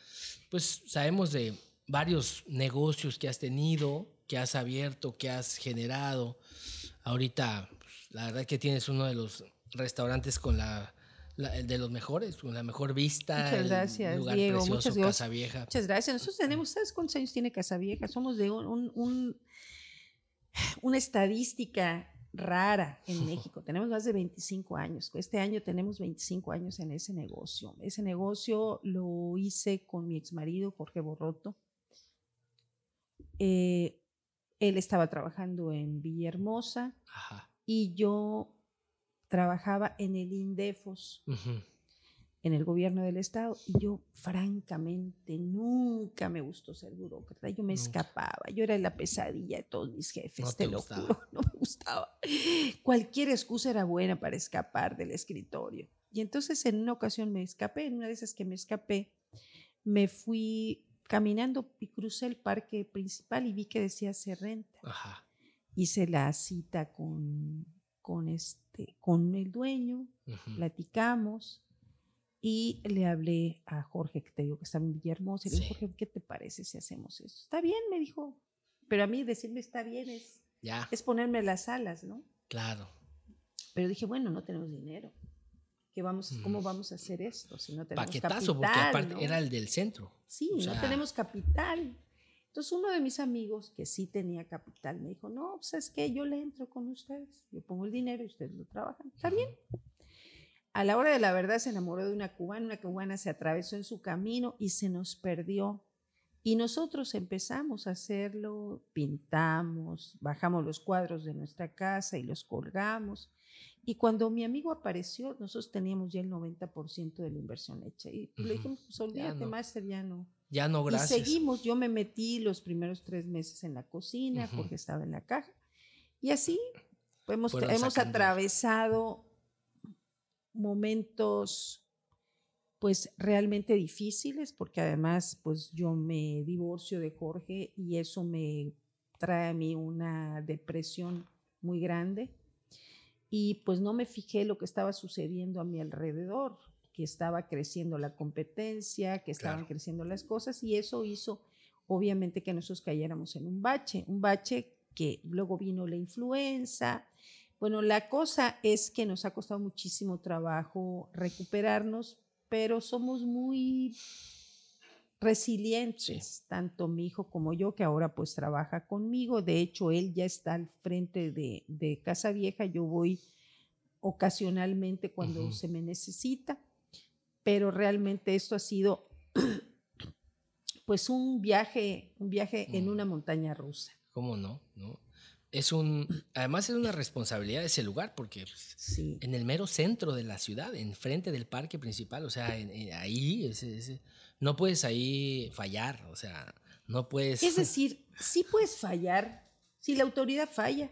pues sabemos de varios negocios que has tenido, que has abierto, que has generado Ahorita, la verdad que tienes uno de los restaurantes con la, de los mejores, con la mejor vista. Muchas gracias, lugar Diego. Precioso, muchas Casa Vieja. Muchas gracias. Nosotros tenemos, ¿sabes cuántos años tiene Casa Vieja? Somos de un, un, una estadística rara en México. tenemos más de 25 años. Este año tenemos 25 años en ese negocio. Ese negocio lo hice con mi exmarido, Jorge Borroto. Eh, él estaba trabajando en Villahermosa y yo trabajaba en el INDEFOS, en el gobierno del estado, y yo francamente nunca me gustó ser burócrata, yo me escapaba, yo era la pesadilla de todos mis jefes, te, lo juro, no me gustaba. Cualquier excusa era buena para escapar del escritorio. Y entonces en una ocasión me escapé, en una de esas que me escapé, me fui caminando y crucé el parque principal y vi que decía se renta. Hice la cita con, con, este, con el dueño, platicamos y le hablé a Jorge, que te digo que estaba en Villahermosa, y le dije, Jorge, ¿qué te parece si hacemos eso? Está bien, me dijo, pero a mí decirme está bien es, es ponerme las alas, ¿no? Claro. Pero dije, bueno, no tenemos dinero vamos, ¿cómo vamos a hacer esto si no tenemos Paquetazo, porque aparte era el del centro. Sí, no tenemos capital. Entonces uno de mis amigos que sí tenía capital me dijo, no, pues es que yo le entro con ustedes, yo pongo el dinero y ustedes lo trabajan. Está bien. A la hora de la verdad se enamoró de una cubana, una cubana se atravesó en su camino y se nos perdió. Y nosotros empezamos a hacerlo, pintamos, bajamos los cuadros de nuestra casa y los colgamos. Y cuando mi amigo apareció, nosotros teníamos ya el 90% de la inversión hecha. Y le dijimos, pues olvídate, Master, ya no. Ya no, gracias. Y seguimos, yo me metí los primeros tres meses en la cocina, porque estaba en la caja. Y así hemos, hemos atravesado momentos pues realmente difíciles, porque además pues yo me divorcio de Jorge y eso me trae a mí una depresión muy grande y pues no me fijé lo que estaba sucediendo a mi alrededor, que estaba creciendo la competencia, que estaban creciendo las cosas y eso hizo obviamente que nosotros cayéramos en un bache, un bache que luego vino la influenza. Bueno, la cosa es que nos ha costado muchísimo trabajo recuperarnos, pero somos muy resilientes, tanto mi hijo como yo, que ahora pues trabaja conmigo. De hecho, él ya está al frente de, Casa Vieja. Yo voy ocasionalmente cuando se me necesita, pero realmente esto ha sido pues un viaje, un viaje en una montaña rusa. ¿Cómo no? ¿No? es un, además es una responsabilidad de ese lugar, porque pues, en el mero centro de la ciudad, enfrente del parque principal, o sea, ahí, ese, no puedes ahí fallar, o sea, no puedes... Es decir, sí puedes fallar si la autoridad falla.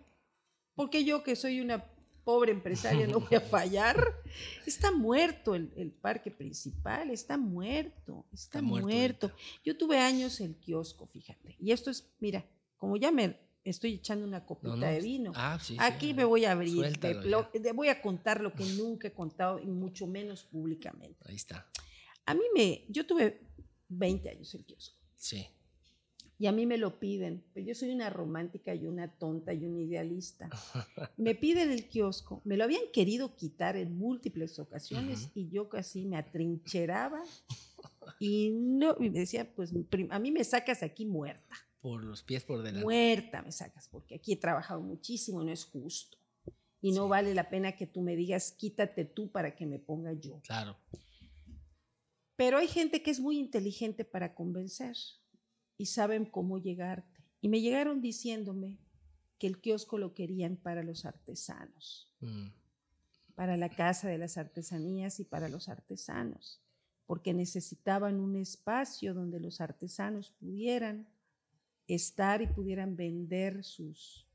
Porque yo que soy una pobre empresaria no voy a fallar. Está muerto el, parque principal, está muerto, está, muerto. Yo tuve años el kiosco, fíjate. Y esto es, mira, como ya me estoy echando una copita de vino. Ah, Aquí me voy a abrir, voy a contar lo que nunca he contado y mucho menos públicamente. Ahí está. A mí me, yo tuve 20 años el kiosco. Sí. Y a mí me lo piden, pero yo soy una romántica y una tonta y una idealista. Me piden el kiosco, me lo habían querido quitar en múltiples ocasiones y yo casi me atrincheraba y no, me decía, pues a mí me sacas aquí muerta. Por los pies por delante. Muerta me sacas, porque aquí he trabajado muchísimo y no es justo. Y no vale la pena que tú me digas, quítate tú para que me ponga yo. Claro. Pero hay gente que es muy inteligente para convencer y saben cómo llegarte. Y me llegaron diciéndome que el kiosco lo querían para los artesanos, mm. para la casa de las artesanías y para los artesanos, porque necesitaban un espacio donde los artesanos pudieran estar y pudieran vender sus,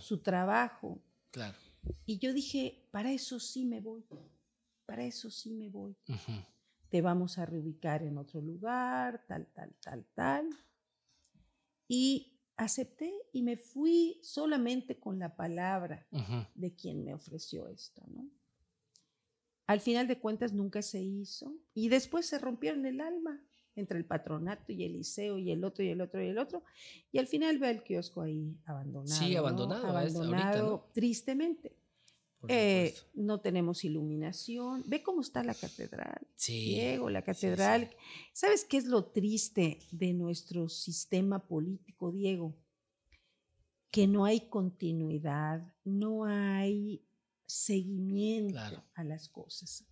su trabajo. Claro. Y yo dije, para eso sí me voy, para eso sí me voy te vamos a reubicar en otro lugar, tal, tal, tal, tal. Y acepté y me fui solamente con la palabra de quien me ofreció esto, ¿no? Al final de cuentas nunca se hizo y después se rompieron el alma entre el patronato y el liceo y el otro y el otro y el otro y al final ve el kiosco ahí abandonado. Sí, abandonado, abandonado tristemente. Eh, no tenemos iluminación. Ve cómo está la catedral. Sí. Diego, la catedral. ¿Sabes qué es lo triste de nuestro sistema político, Diego? Que no hay continuidad, no hay seguimiento a las cosas.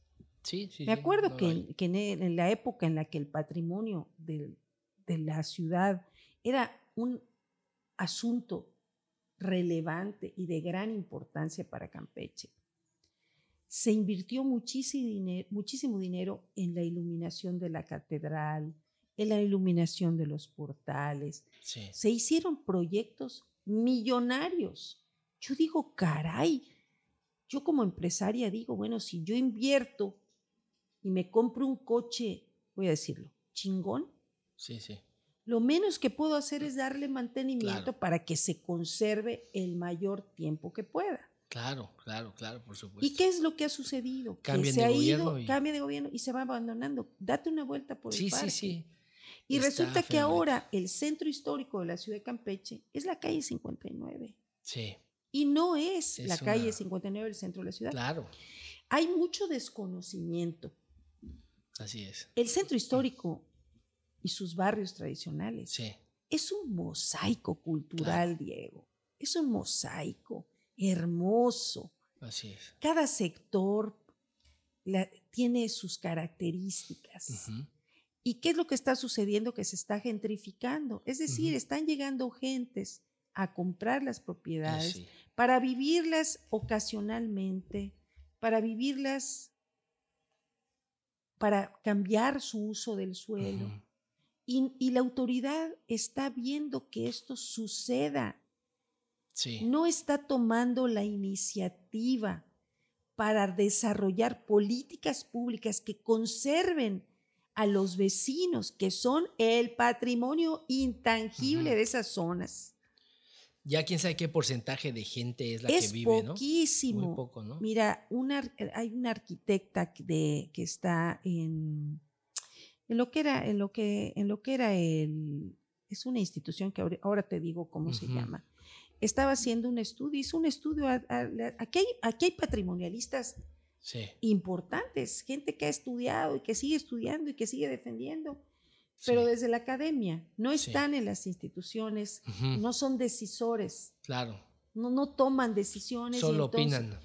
Sí, sí, Me acuerdo que, en, la época en la que el patrimonio de la ciudad era un asunto relevante y de gran importancia para Campeche. Se invirtió muchísimo dinero, muchísimo dinero en la iluminación de la catedral, en la iluminación de los portales. Se hicieron proyectos millonarios. Yo digo, caray, yo como empresaria digo, bueno, si yo invierto y me compro un coche, voy a decirlo, chingón. Sí, sí. Lo menos que puedo hacer es darle mantenimiento para que se conserve el mayor tiempo que pueda. Claro, claro, claro, por supuesto. ¿Y qué es lo que ha sucedido? que se ha ido, cambia de gobierno y se va abandonando. Date una vuelta por el parque. Sí, sí, sí. Y resulta que ahora el centro histórico de la ciudad de Campeche es la calle 59. Sí. Y no es, la calle 59 el centro de la ciudad. Claro. Hay mucho desconocimiento. Así es. El centro histórico y sus barrios tradicionales. Sí. Es un mosaico cultural, Diego. Es un mosaico hermoso. Así es. Cada sector tiene sus características. ¿Y qué es lo que está sucediendo? Que se está gentrificando. Es decir, están llegando gentes a comprar las propiedades para vivirlas ocasionalmente, para vivirlas, para cambiar su uso del suelo. Y, la autoridad está viendo que esto suceda. No está tomando la iniciativa para desarrollar políticas públicas que conserven a los vecinos, que son el patrimonio intangible de esas zonas. Ya quién sabe qué porcentaje de gente es la que vive, ¿no? Poquísimo. Muy poco, ¿no? Mira, una, hay una arquitecta de, que está en, en lo que era, en lo que, en lo que era el, es una institución que ahora, te digo cómo se llama. Estaba haciendo un estudio, hizo un estudio, aquí, hay, aquí hay patrimonialistas importantes, gente que ha estudiado y que sigue estudiando y que sigue defendiendo, pero desde la academia, no están en las instituciones, no son decisores. Claro. No, no toman decisiones. Solo opinan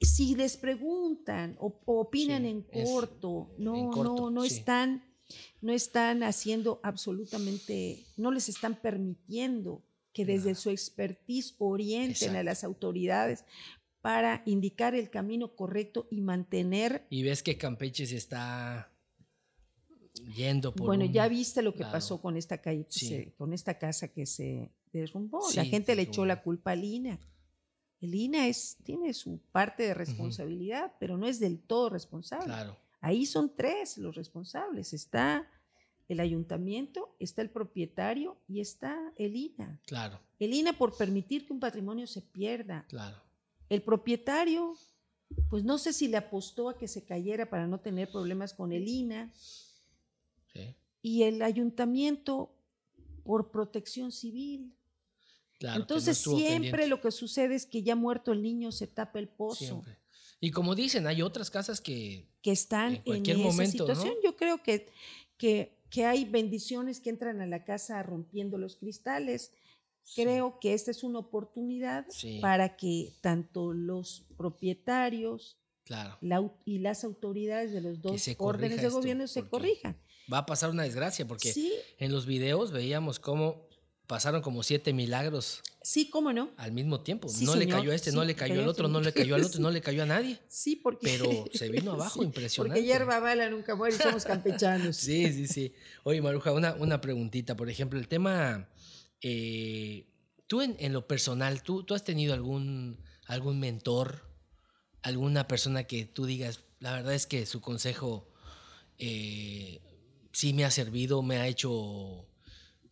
si les preguntan o, opinan en corto, no, no, no están no están haciendo absolutamente, no les están permitiendo que desde su expertise orienten a las autoridades para indicar el camino correcto y mantener. Y ves que Campeche se está yendo por Bueno, un ya viste lo que pasó con esta calle, Sí. se- con esta casa que se derrumbó. Sí, la gente le echó la culpa al INA. El INA es, tiene su parte de responsabilidad, pero no es del todo responsable. Claro, Ahí son tres los responsables. Está el ayuntamiento, está el propietario y está el INA. claro, El INA por permitir que un patrimonio se pierda. claro. El propietario, pues no sé si le apostó a que se cayera para no tener problemas con el INA. Sí, Y el ayuntamiento por protección civil. claro. no Entonces siempre pendiente. lo que sucede es que ya muerto el niño se tapa el pozo. Siempre. Y como dicen, hay otras casas que que están En en, cualquier esa momento, ¿no? situación. Yo creo que, que, que hay bendiciones que entran a la casa rompiendo los cristales. Creo que esta es una oportunidad Sí. para que tanto los propietarios Claro. la y las autoridades de los dos órdenes de esto, gobierno se corrijan. Va a pasar una desgracia porque Sí, en los videos veíamos cómo pasaron como siete milagros sí, cómo no. al mismo tiempo. Sí, no le cayó a este, sí, no le cayó al otro, no le cayó al otro, no le cayó a nadie. Sí, porque. Pero se vino abajo, Sí, impresionante. Porque hierba bala nunca muere y somos campechanos. Sí, sí, sí. Oye, Maruja, una, una preguntita. Por ejemplo, el tema, eh, tú en, en lo personal, ¿tú, ¿tú has tenido algún, algún mentor, alguna persona que tú digas, la verdad es que su consejo eh, sí me ha servido, me ha hecho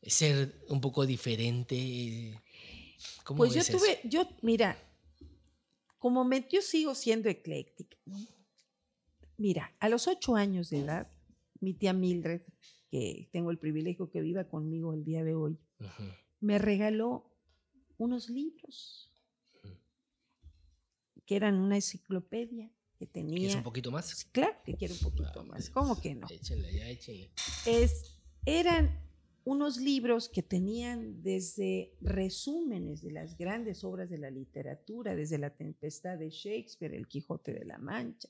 ser un poco diferente? ¿Cómo Pues yo eso? tuve, yo, mira, como me, yo sigo siendo ecléctica. ¿no? Mira, a los ocho años de edad, mi tía Mildred, que tengo el privilegio que viva conmigo el día de hoy, me regaló unos libros que eran una enciclopedia que tenía. ¿Quieres un poquito más? Claro que quiero un poquito Ah, más. hombre. ¿Cómo que no? Échenle, ya échenle. es, eran unos libros que tenían desde resúmenes de las grandes obras de la literatura, desde La Tempestad de Shakespeare, El Quijote de la Mancha,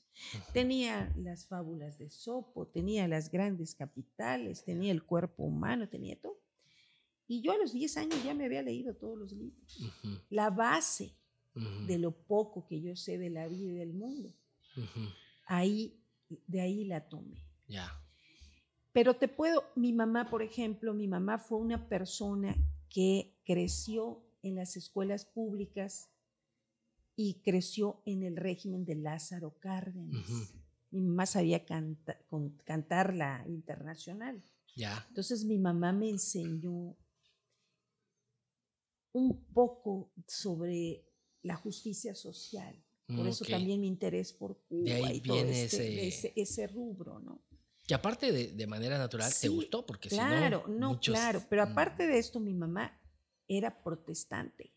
tenía las fábulas de Sopo, tenía las grandes capitales, tenía el cuerpo humano, tenía todo. Y yo a los 10 años ya me había leído todos los libros. La base de lo poco que yo sé de la vida y del mundo, ahí, de ahí la tomé. Ya. Pero te puedo, mi mamá, por ejemplo, mi mamá fue una persona que creció en las escuelas públicas y creció en el régimen de Lázaro Cárdenas. Mi mamá sabía canta- con- cantar la internacional. Ya. Entonces mi mamá me enseñó un poco sobre la justicia social. Por Mm, eso también mi interés por Cuba ahí y todo este- ese- ese, ese rubro, ¿no? Que aparte de, de manera natural te gustó, porque Claro, si no. no, muchos, claro. Pero aparte de esto, mi mamá era protestante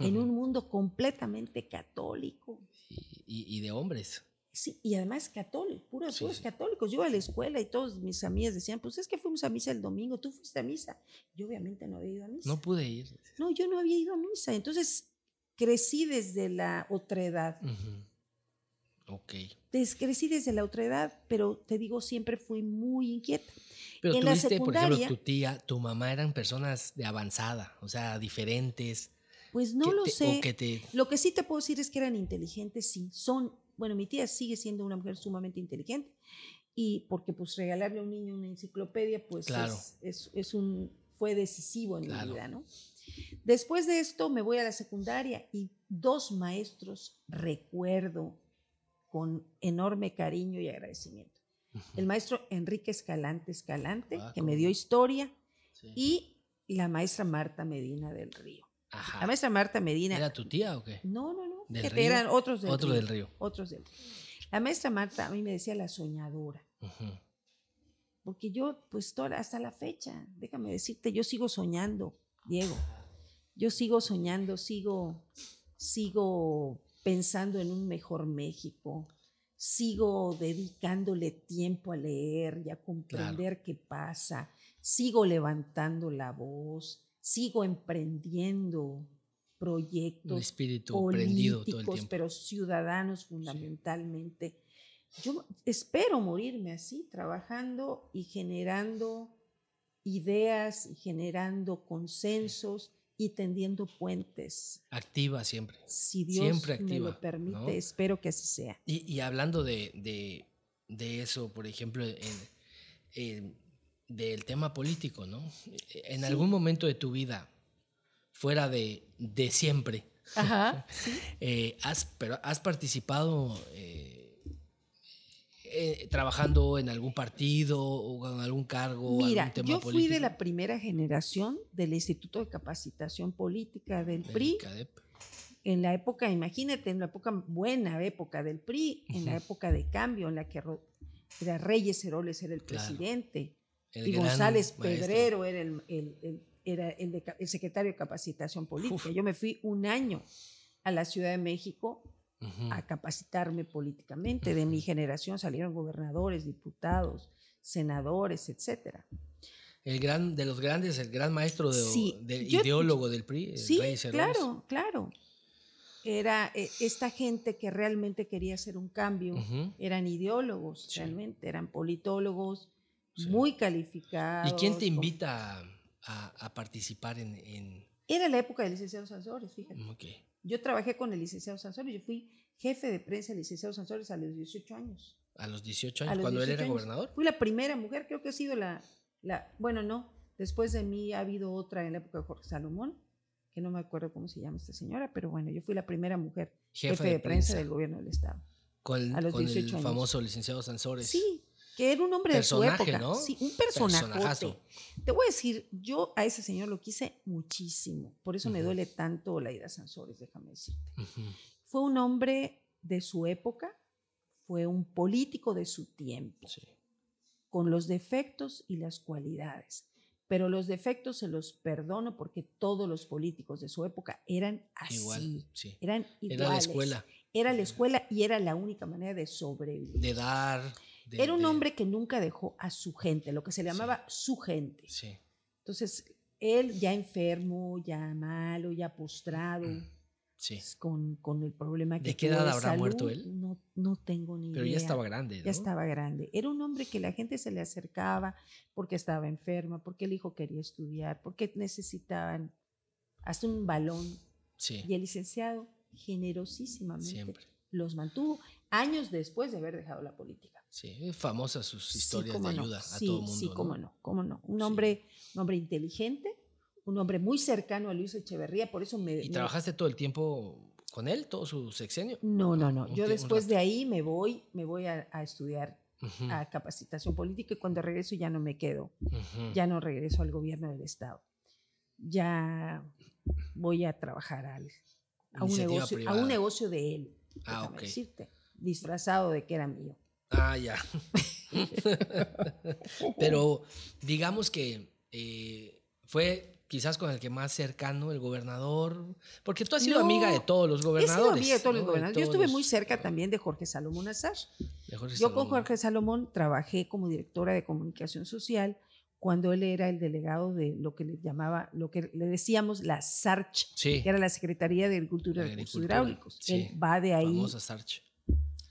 en un mundo completamente católico. Y, y- y de hombres. Sí, y además católicos, puros, Sí, puros sí. católicos. Yo iba a la escuela y todos mis amigas decían, pues es que fuimos a misa el domingo, tú fuiste a misa. Yo obviamente no había ido a misa. No pude ir. No, yo no había ido a misa. Entonces crecí desde la otredad. Ujú. Ok. Crecí desde la otredad, pero te digo, siempre fui muy inquieta. Pero En la tuviste, por ejemplo, tu tía, tu mamá eran personas de avanzada, o sea, diferentes. Pues no lo te- sé. Que te. Lo que sí te puedo decir es que eran inteligentes, sí. Son, bueno, mi tía sigue siendo una mujer sumamente inteligente y porque pues regalarle a un niño una enciclopedia, pues Claro. es, es- es un, fue decisivo en Claro. mi vida, ¿no? Después de esto me voy a la secundaria y dos maestros recuerdo con enorme cariño y agradecimiento. El maestro Enrique Escalante Escalante, Ah, que me dio historia, sí. y la maestra Marta Medina del Río. Ajá. La maestra Marta Medina ¿Era tu tía o qué? no, no, no. ¿Del río? eran otros del Otro río. del río. Otros del río. La maestra Marta a mí me decía la soñadora, porque yo, pues toda- hasta la fecha, déjame decirte, yo sigo soñando, Diego. Yo sigo soñando, sigo, sigo pensando en un mejor México, sigo dedicándole tiempo a leer y a comprender qué pasa, sigo levantando la voz, sigo emprendiendo proyectos espíritu prendido todo el políticos, tiempo. pero ciudadanos fundamentalmente. Yo espero morirme así, trabajando y generando ideas y generando consensos y tendiendo puentes. Activa siempre. Si Dios Siempre me lo permite, ¿no? espero que así sea. Y, y hablando de, de- de eso, por ejemplo, en, del tema político, ¿no? En algún momento de tu vida, fuera de, de siempre, Ajá, sí. eh, has, pero has participado eh, eh, trabajando en algún partido o en algún cargo, Mira, algún tema yo fui político. de la primera generación del Instituto de Capacitación Política del Del PRI. CADEP. En la época, imagínate, en la época, buena época del PRI, en la época de cambio, en la que era Reyes Heroles era el Claro. presidente El y González maestro. Pedrero era el, el- el- era el, de ca- el secretario de Capacitación Política. Yo me fui un año a la Ciudad de México A capacitarme políticamente. De mi generación salieron gobernadores, diputados, senadores, etcétera. El gran, de los grandes, el gran maestro de, Sí, de- yo- ideólogo del PRI, el Sí, Reyes claro, claro. Era eh, esta gente que realmente quería hacer un cambio. Eran ideólogos, Sí. realmente, eran politólogos Sí. muy calificados. ¿Y quién te invita a, a- a participar en, en- Era la época del licenciado Sansores, fíjate. ok. Yo trabajé con el licenciado Sansores, yo fui jefe de prensa del licenciado Sansores a los 18 años. a los 18 A años, los cuando él 18 era años. gobernador? Fui la primera mujer, creo que ha sido la, la, bueno, no, después de mí ha habido otra en la época de Jorge Salomón, que no me acuerdo cómo se llama esta señora, pero bueno, yo fui la primera mujer jefe, de, prensa, del gobierno del Estado. Con, a los con el 18 años. famoso licenciado Sansores. Sí, que era un hombre de su Personaje, época. ¿no? Sí, un personaje. Te voy a decir, yo a ese señor lo quise muchísimo, por eso me Ujú. duele tanto la ida a Sansores, déjame decirte. Ujú. Fue un hombre de su época, fue un político de su tiempo. Sí. con los defectos y las cualidades. Pero los defectos se los perdono porque todos los políticos de su época eran así. Igual, sí. Eran iguales. Era la escuela Era la escuela y era la única manera de sobrevivir. de dar. De- era un de- hombre que nunca dejó a su gente, lo que se le Sí. llamaba su gente. Sí. Entonces, él ya enfermo, ya malo, ya postrado, Sí. con, con el problema que ¿De qué edad de habrá salud, muerto él? No, no tengo ni Pero idea. ya estaba grande, ¿no? Ya estaba grande. Era un hombre que la gente se le acercaba porque estaba enferma, porque el hijo quería estudiar, porque necesitaban hasta un balón. Sí. Y el licenciado generosísimamente Siempre. los mantuvo años después de haber dejado la política. Sí. Es famosa sus historias de no. ayuda a Sí, todo el mundo. Sí, cómo no, cómo no. Un hombre, un hombre inteligente, un hombre muy cercano a Luis Echeverría, por eso me... ¿Y me- trabajaste todo el tiempo con él, todo su sexenio? No, no, no. Yo después de ahí me voy, me voy a, a estudiar a capacitación política y cuando regreso ya no me quedo. ya no regreso al gobierno del estado. Ya voy a trabajar al, a, un negocio, a un negocio de él, Ah, déjame ok. decirte, disfrazado de que era mío. Ah, ya. Pero digamos que eh, fue quizás con el que más cercano el gobernador, porque tú has sido No, amiga de todos los He gobernadores. sido amiga de todos los gobernadores. Yo estuve muy cerca también de Jorge Salomón Azar. de Jorge Yo con. Jorge Salomón trabajé como directora de comunicación social cuando él era el delegado de lo que le llamaba, lo que le decíamos la SARCH, Sí, que era la Secretaría de Agricultura y Recursos Agricultura, Hidráulicos. sí. Él va de ahí, famosa Sarch.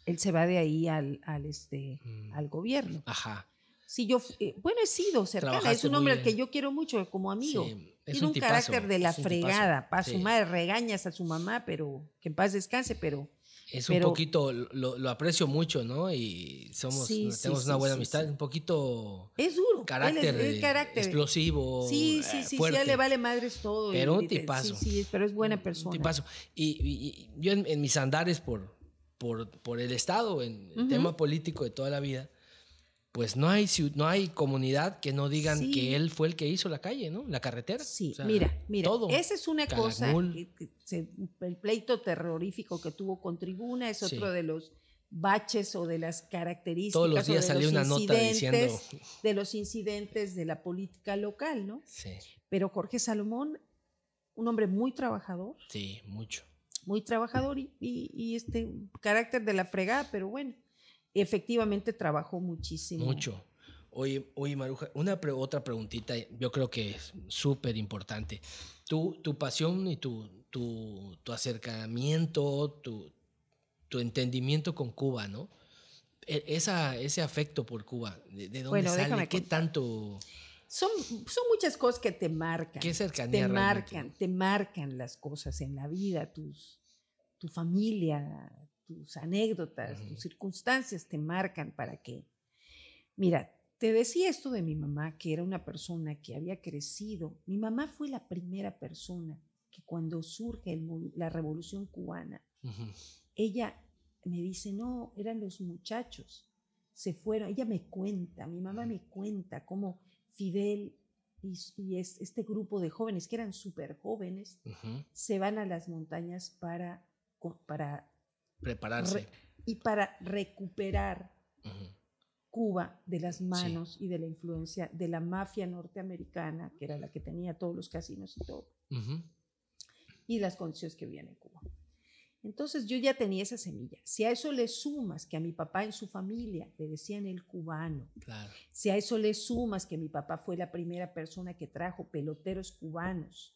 Él se va de ahí al, al, este, Mm. al gobierno. Ajá. Sí, yo, eh, bueno, he sido cercana, es un hombre al que yo quiero mucho como amigo. Sí, es Tiene un, tipazo, carácter de la un fregada, para Sí. su madre regañas a su mamá, pero que en paz descanse, pero Es un poquito, lo, lo aprecio mucho, ¿no? Y somos, Sí, sí, tenemos sí, una buena sí, amistad, sí. un poquito es duro. carácter, es, es carácter. explosivo, Sí, eh, sí, sí, sí, fuerte. a él le vale madres todo. Pero un y tipazo. Sí, sí, pero es buena Un persona. tipazo. Y, y- y yo en, en mis andares por, por, por el Estado, en el Ujú. tema político de toda la vida, pues no hay, no hay comunidad que no digan Sí. que él fue el que hizo la calle, ¿no? La carretera. Sí, O sea, mira, mira, todo. esa es una cosa, que- que se- el pleito terrorífico que tuvo con Tribuna es Sí. otro de los baches o de las características Todos los días los una nota diciendo... de los incidentes de la política local, ¿no? Sí, Pero Jorge Salomón, un hombre muy trabajador, sí, mucho. Muy trabajador y, y- y este carácter de la fregada, pero bueno, efectivamente trabajó muchísimo. Mucho. Oye, oye Maruja, una pre- otra preguntita, yo creo que es súper importante. Tu, tu pasión y tu, tu, tu acercamiento, tu, tu entendimiento con Cuba, ¿no? E- Esa, ese afecto por Cuba, ¿de, de dónde Bueno, sale? ¿Qué contar. tanto? Son, son muchas cosas que te marcan. ¿Qué cercanía te realmente? marcan, te marcan las cosas en la vida, tus, tu familia, tus anécdotas, tus circunstancias te marcan para que, mira, te decía esto de mi mamá, que era una persona que había crecido. Mi mamá fue la primera persona que cuando surge la revolución cubana, ella me dice, no, eran los muchachos, se fueron, ella me cuenta, mi mamá me cuenta cómo Fidel y, este grupo de jóvenes, que eran súper jóvenes, se van a las montañas para, para prepararse. y para recuperar Cuba de las manos y de la influencia de la mafia norteamericana, que era la que tenía todos los casinos y todo, y las condiciones que vivían en Cuba. Entonces yo ya tenía esa semilla. Si a eso le sumas que a mi papá en su familia le decían el cubano, si a eso le sumas que mi papá fue la primera persona que trajo peloteros cubanos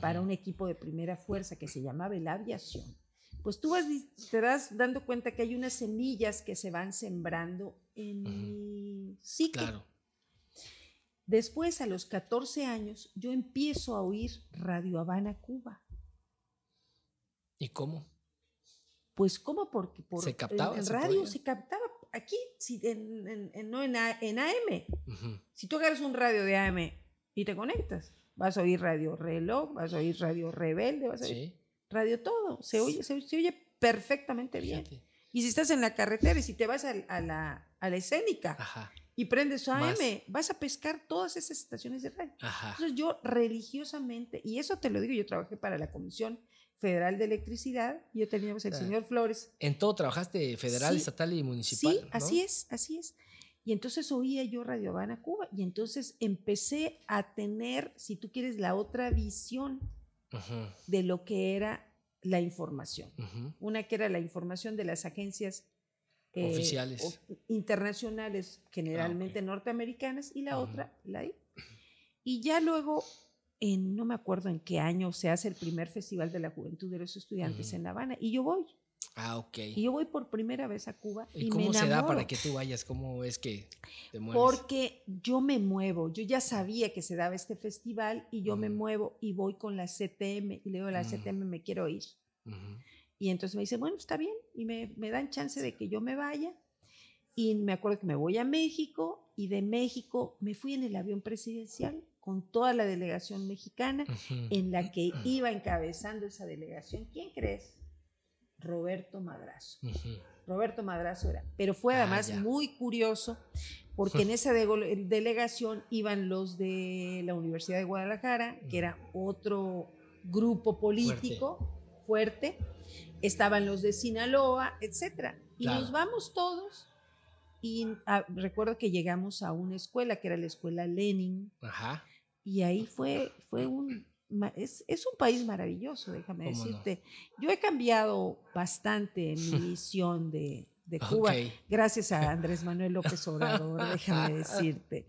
para un equipo de primera fuerza que se llamaba la aviación, pues tú vas, te das dando cuenta que hay unas semillas que se van sembrando en mi psique. Claro. Después, a los 14 años, yo empiezo a oír Radio Habana Cuba. ¿Y cómo? Pues, ¿cómo? Porque por, ¿Se captaba, en, radio se, captaba. Aquí, si, en, en, no en, en AM. Si tú agarras un radio de AM y te conectas, vas a oír Radio Reloj, vas a oír Radio Rebelde, vas a oír radio todo. Se oye, se, oye perfectamente bien. Y si estás en la carretera y si te vas a, la, a la, escénica y prendes AM, vas a pescar todas esas estaciones de radio. Entonces yo religiosamente, y eso te lo digo, yo trabajé para la Comisión Federal de Electricidad, yo teníamos el señor Flores. En todo trabajaste federal, estatal y municipal. Sí, así es, así es. Y entonces oía yo Radio Habana Cuba y entonces empecé a tener, si tú quieres, la otra visión de lo que era la información. Una que era la información de las agencias eh, oficiales internacionales, generalmente ah, norteamericanas, y la otra, la I. Y ya luego, en, no me acuerdo en qué año, se hace el primer Festival de la Juventud de los Estudiantes en La Habana, y yo voy. Ah, ok. Y yo voy por primera vez a Cuba. ¿Y, cómo se da para que tú vayas? ¿Cómo es que te mueves? Porque yo me muevo. Yo ya sabía que se daba este festival y yo me muevo y voy con la CTM y le digo a la CTM, me quiero ir. Y entonces me dice, bueno, está bien. Y me, me dan chance de que yo me vaya. Y me acuerdo que me voy a México y de México me fui en el avión presidencial con toda la delegación mexicana en la que iba encabezando esa delegación. ¿Quién crees? Roberto Madrazo. Roberto Madrazo era. Pero fue ah, además muy curioso porque en esa delegación iban los de la Universidad de Guadalajara, que era otro grupo político fuerte, estaban los de Sinaloa, etcétera. Y nos vamos todos. Y ah, recuerdo que llegamos a una escuela que era la escuela Lenin. Y ahí fue, fue un es, es, un país maravilloso, déjame decirte. Yo he cambiado bastante mi visión de, de Cuba, gracias a Andrés Manuel López Obrador, déjame decirte.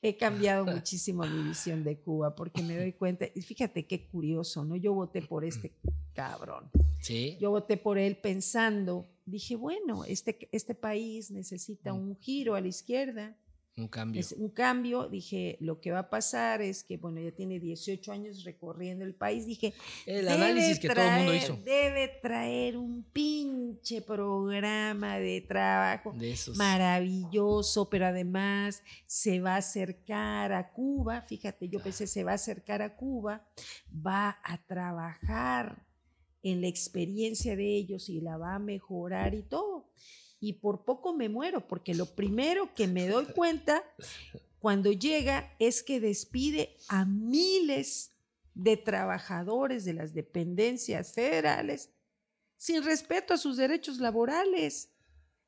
He cambiado muchísimo mi visión de Cuba porque me doy cuenta, y fíjate qué curioso, ¿no? Yo voté por este cabrón. Sí. Yo voté por él pensando, dije, bueno, este, este país necesita mm. un giro a la izquierda un cambio. Es un cambio. Dije, lo que va a pasar es que, bueno, ya tiene 18 años recorriendo el país. Dije, el análisis que todo el mundo hizo. Debe traer un pinche programa de trabajo maravilloso, pero además se va a acercar a Cuba. Fíjate, yo pensé, se va a acercar a Cuba, va a trabajar en la experiencia de ellos y la va a mejorar y todo y por poco me muero, porque lo primero que me doy cuenta cuando llega es que despide a miles de trabajadores de las dependencias federales sin respeto a sus derechos laborales.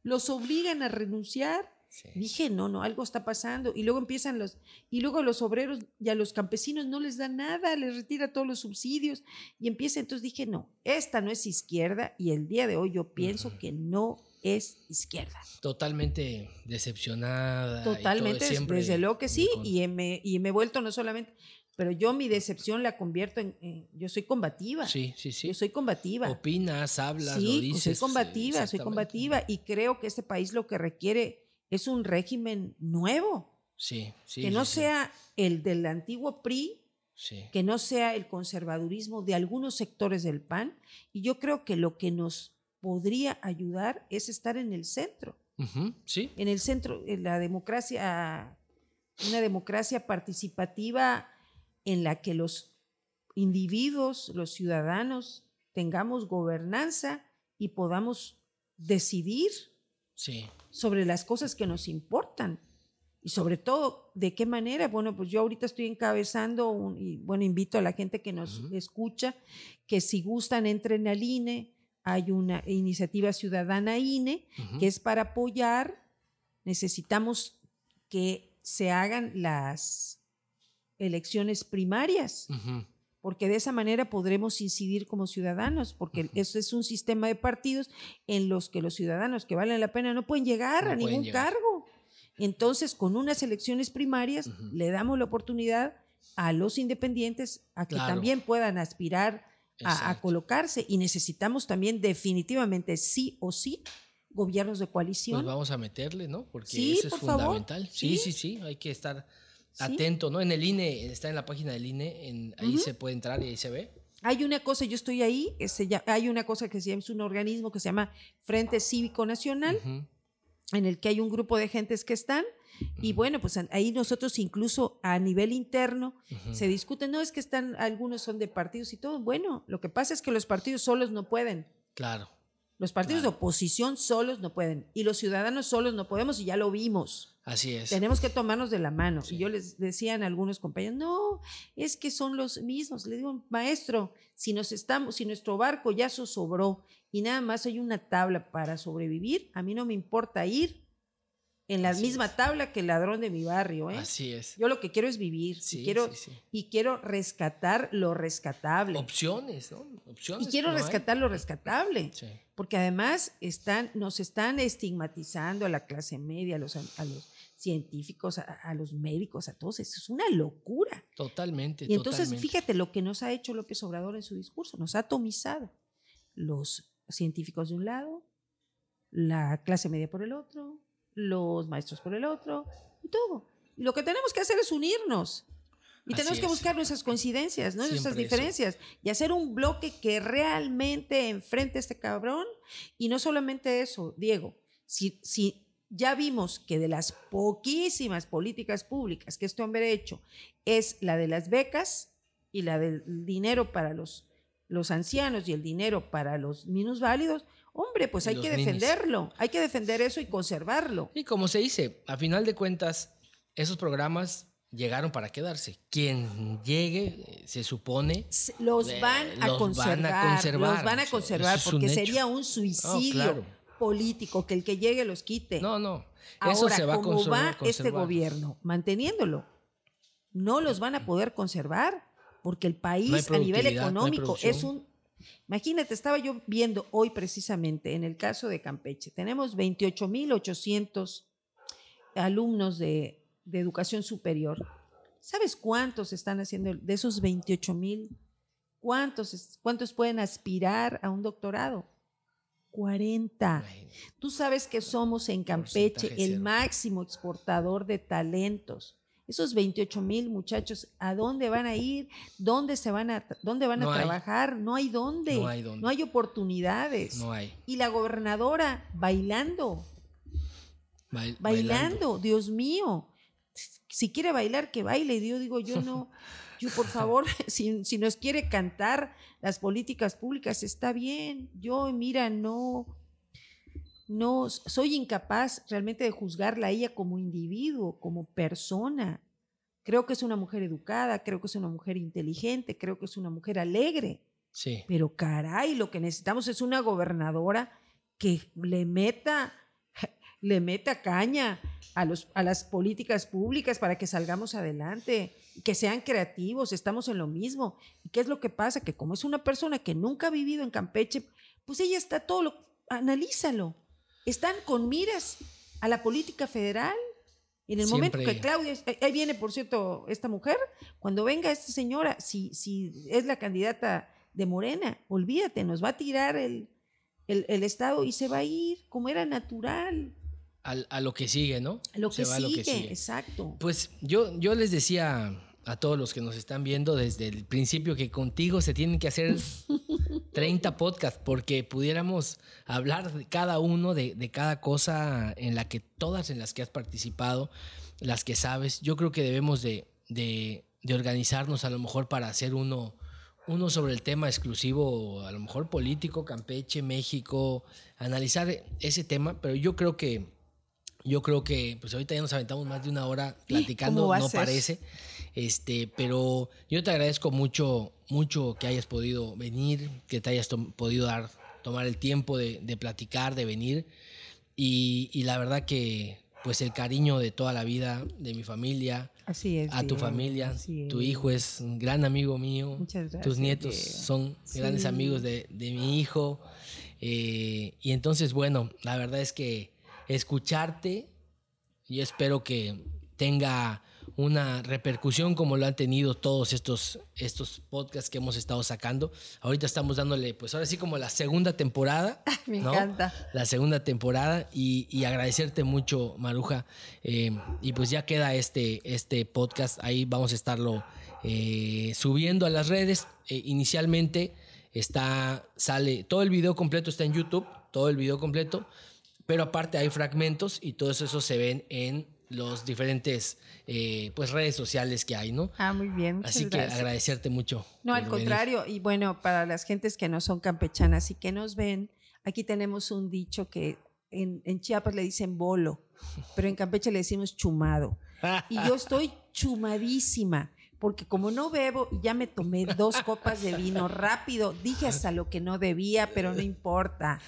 Los obligan a renunciar. Dije, no, no, algo está pasando. Y luego empiezan los, y luego los obreros y a los campesinos no les da nada, les retira todos los subsidios. Y empieza, entonces dije, no, esta no es izquierda y el día de hoy yo pienso que no es izquierda. Totalmente decepcionada. Totalmente, desde luego que sí, y me, y me he vuelto no solamente, pero yo mi decepción la convierto en, yo soy combativa. Sí, sí, sí. Yo soy combativa. Opinas, hablas, sí, lo dices. soy combativa, soy combativa y creo que este país lo que requiere es un régimen nuevo. Sí, sí. Que no sea el del antiguo PRI, que no sea el conservadurismo de algunos sectores del PAN. Y yo creo que lo que nos podría ayudar es estar en el centro. Ujú, Sí. En el centro, en la democracia, una democracia participativa en la que los individuos, los ciudadanos, tengamos gobernanza y podamos decidir Sí. sobre las cosas que nos importan. Y sobre todo, ¿de qué manera? Bueno, pues yo ahorita estoy encabezando un- y bueno, invito a la gente que nos Ujú. escucha que si gustan entren al INE. Hay una iniciativa ciudadana INE que es para apoyar. Necesitamos que se hagan las elecciones primarias porque de esa manera podremos incidir como ciudadanos, porque Ujú. eso es un sistema de partidos en los que los ciudadanos que valen la pena no pueden llegar No a ningún llegar. cargo. Entonces, con unas elecciones primarias, le damos la oportunidad a los independientes a que Claro. también puedan aspirar a, colocarse y necesitamos también definitivamente sí o sí gobiernos de Pues coalición. vamos a meterle, ¿no? Porque Sí, eso es por fundamental. Sí, Sí. sí, sí, hay que estar atento, ¿no? En el INE, está en la página del INE, en, ahí se puede entrar y ahí se ve. Hay una cosa, yo estoy ahí, que se llama- hay una cosa que se llama, es un organismo que se llama Frente Cívico Nacional, en el que hay un grupo de gentes que están y bueno, pues ahí nosotros incluso a nivel interno se discute, no es que están, algunos son de partidos y todo, bueno, lo que pasa es que los partidos solos no pueden, Claro. los partidos Claro. de oposición solos no pueden y los ciudadanos solos no podemos y ya lo vimos. Así es. Tenemos que tomarnos de la mano. Sí. Y yo les decían a algunos compañeros, no, es que son los mismos. Le digo, maestro, si nos estamos, si nuestro barco ya zozobró y nada más hay una tabla para sobrevivir, a mí no me importa ir en la Así misma es. tabla que el ladrón de mi barrio. ¿eh? Así es. Yo lo que quiero es vivir Sí, y, quiero, sí, sí. y quiero rescatar lo rescatable. Opciones, ¿no? Opciones. y quiero hay. rescatar lo rescatable. Sí. Porque además están, nos están estigmatizando a la clase media, a los, a los científicos, a, a los médicos, a todos. Eso es una locura. Totalmente. Y entonces, totalmente. fíjate lo que nos ha hecho López Obrador en su discurso. Nos ha atomizado. Los científicos de un lado, la clase media por el otro, los maestros por el otro, y todo. Y lo que tenemos que hacer es unirnos. Y Así tenemos que es. buscar nuestras coincidencias, ¿no? nuestras eso. diferencias. Y hacer un bloque que realmente enfrente a este cabrón. Y no solamente eso, Diego, si, si ya vimos que de las poquísimas políticas públicas que este hombre ha hecho es la de las becas y la del dinero para los, los ancianos y el dinero para los minusválidos, hombre, pues hay que ninis. defenderlo, hay que defender eso y conservarlo. Y como se dice, a final de cuentas, esos programas llegaron para quedarse. Quien llegue, eh, se supone. S- Los Eh, van a, los van a conservar, conservar, Los van a conservar eso porque sería un suicidio claro. político que el que llegue los quite. No, no. Eso Ahora, se va a como conservar. va este conservar. gobierno manteniéndolo, no los van a poder conservar porque el país No a nivel no económico es un... Imagínate, estaba yo viendo hoy precisamente en el caso de Campeche, tenemos 28.800 alumnos de, de educación superior. ¿Sabes cuántos están haciendo de esos 28.000? ¿Cuántos, ¿Cuántos pueden aspirar a un doctorado? 40. Imagínate. Tú sabes que somos en Campeche el máximo exportador de talentos. Esos 28 mil muchachos, ¿a dónde van a ir? ¿Dónde se van a, dónde van No a hay. trabajar? No hay dónde. No hay dónde. No hay oportunidades. No hay. Y la gobernadora bailando, Bail- bailando, Dios mío. Si quiere bailar, que baile. Y yo digo, yo no, yo por favor, si, si nos quiere cantar las políticas públicas, está bien. Yo, mira, no, no, soy incapaz realmente de juzgarla a ella como individuo, como persona. Creo que es una mujer educada, creo que es una mujer inteligente, creo que es una mujer alegre. Sí. Pero caray, lo que necesitamos es una gobernadora que le meta, le meta caña a, los, a las políticas públicas para que salgamos adelante, que sean creativos, estamos en lo mismo. ¿Y qué es lo que pasa? Que como es una persona que nunca ha vivido en Campeche, pues ella está todo lo, analízalo. Están con miras a la política federal. En el momento que Claudia, ahí- viene por cierto esta mujer, cuando venga esta señora, si, si es la candidata de Morena, olvídate, nos va a tirar el, el, el Estado y se va a ir como era natural. Al- a lo que sigue, ¿no? Lo Se que, va a sigue, exacto. Pues yo, yo les decía a todos los que nos están viendo desde el principio que contigo se tienen que hacer 30 podcasts porque pudiéramos hablar de cada uno, de, de, cada cosa en la que todas en las que has participado, las que sabes. Yo creo que debemos de, de, de organizarnos a lo mejor para hacer uno, uno sobre el tema exclusivo, a lo mejor político, Campeche, México, analizar ese tema, pero yo creo que yo creo que pues ahorita ya nos aventamos más de una hora platicando, no parece. Este, pero yo te agradezco mucho, mucho que hayas podido venir, que te hayas podido dar, tomar el tiempo de, de platicar, de venir. Y, y, la verdad que pues el cariño de toda la vida, de mi familia, Así es, a tu familia, tu hijo es un gran amigo mío, Muchas gracias, tus nietos Diego. son Sí. grandes amigos de, de mi hijo. eh, y entonces, bueno, la verdad es que escucharte, yo espero que tenga una repercusión como lo han tenido todos estos, estos podcasts que hemos estado sacando. Ahorita estamos dándole, pues ahora sí como la segunda temporada. Me ¿no? encanta. La segunda temporada y, y agradecerte mucho, Maruja. Eh, y pues ya queda este, este podcast, ahí vamos a estarlo eh, subiendo a las redes. Eh, inicialmente está, sale, todo el video completo está en YouTube, todo el video completo, pero aparte hay fragmentos y todos esos se ven en los diferentes eh, pues redes sociales que hay, ¿no? Ah, muy bien. Así que agradecerte mucho. No, al venir. contrario. Y bueno, para las gentes que no son campechanas y que nos ven, aquí tenemos un dicho que en, en Chiapas le dicen bolo, pero en Campeche le decimos chumado. Y yo estoy chumadísima, porque como no bebo, ya me tomé dos copas de vino rápido. Dije hasta lo que no debía, pero no importa.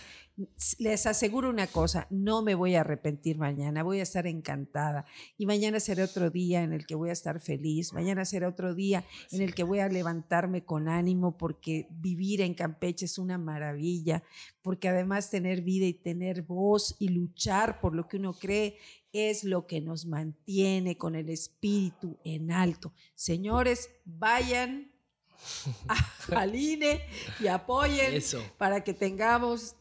Les aseguro una cosa, no me voy a arrepentir mañana, voy a estar encantada. Y mañana será otro día en el que voy a estar feliz, mañana será otro día en el que voy a levantarme con ánimo porque vivir en Campeche es una maravilla, porque además tener vida y tener voz y luchar por lo que uno cree es lo que nos mantiene con el espíritu en alto. Señores, vayan a- al INE y apoyen Eso. para que tengamos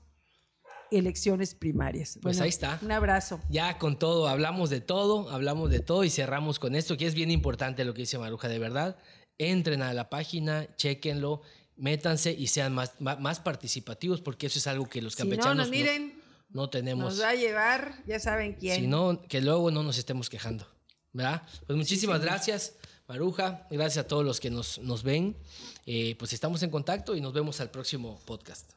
elecciones primarias. Pues Bueno, ahí está. Un abrazo. Ya con todo, hablamos de todo, hablamos de todo y cerramos con esto, que es bien importante lo que dice Maruja, de verdad. Entren a la página, chequenlo, métanse y sean más, más, participativos, porque eso es algo que los Si no campechanos nos no, miren, no tenemos. nos va a llevar, ya saben quién. Si no, que luego no nos estemos quejando. ¿Verdad? Pues muchísimas gracias, Maruja. Gracias a todos los que nos, nos ven. Eh, pues estamos en contacto y nos vemos al próximo podcast.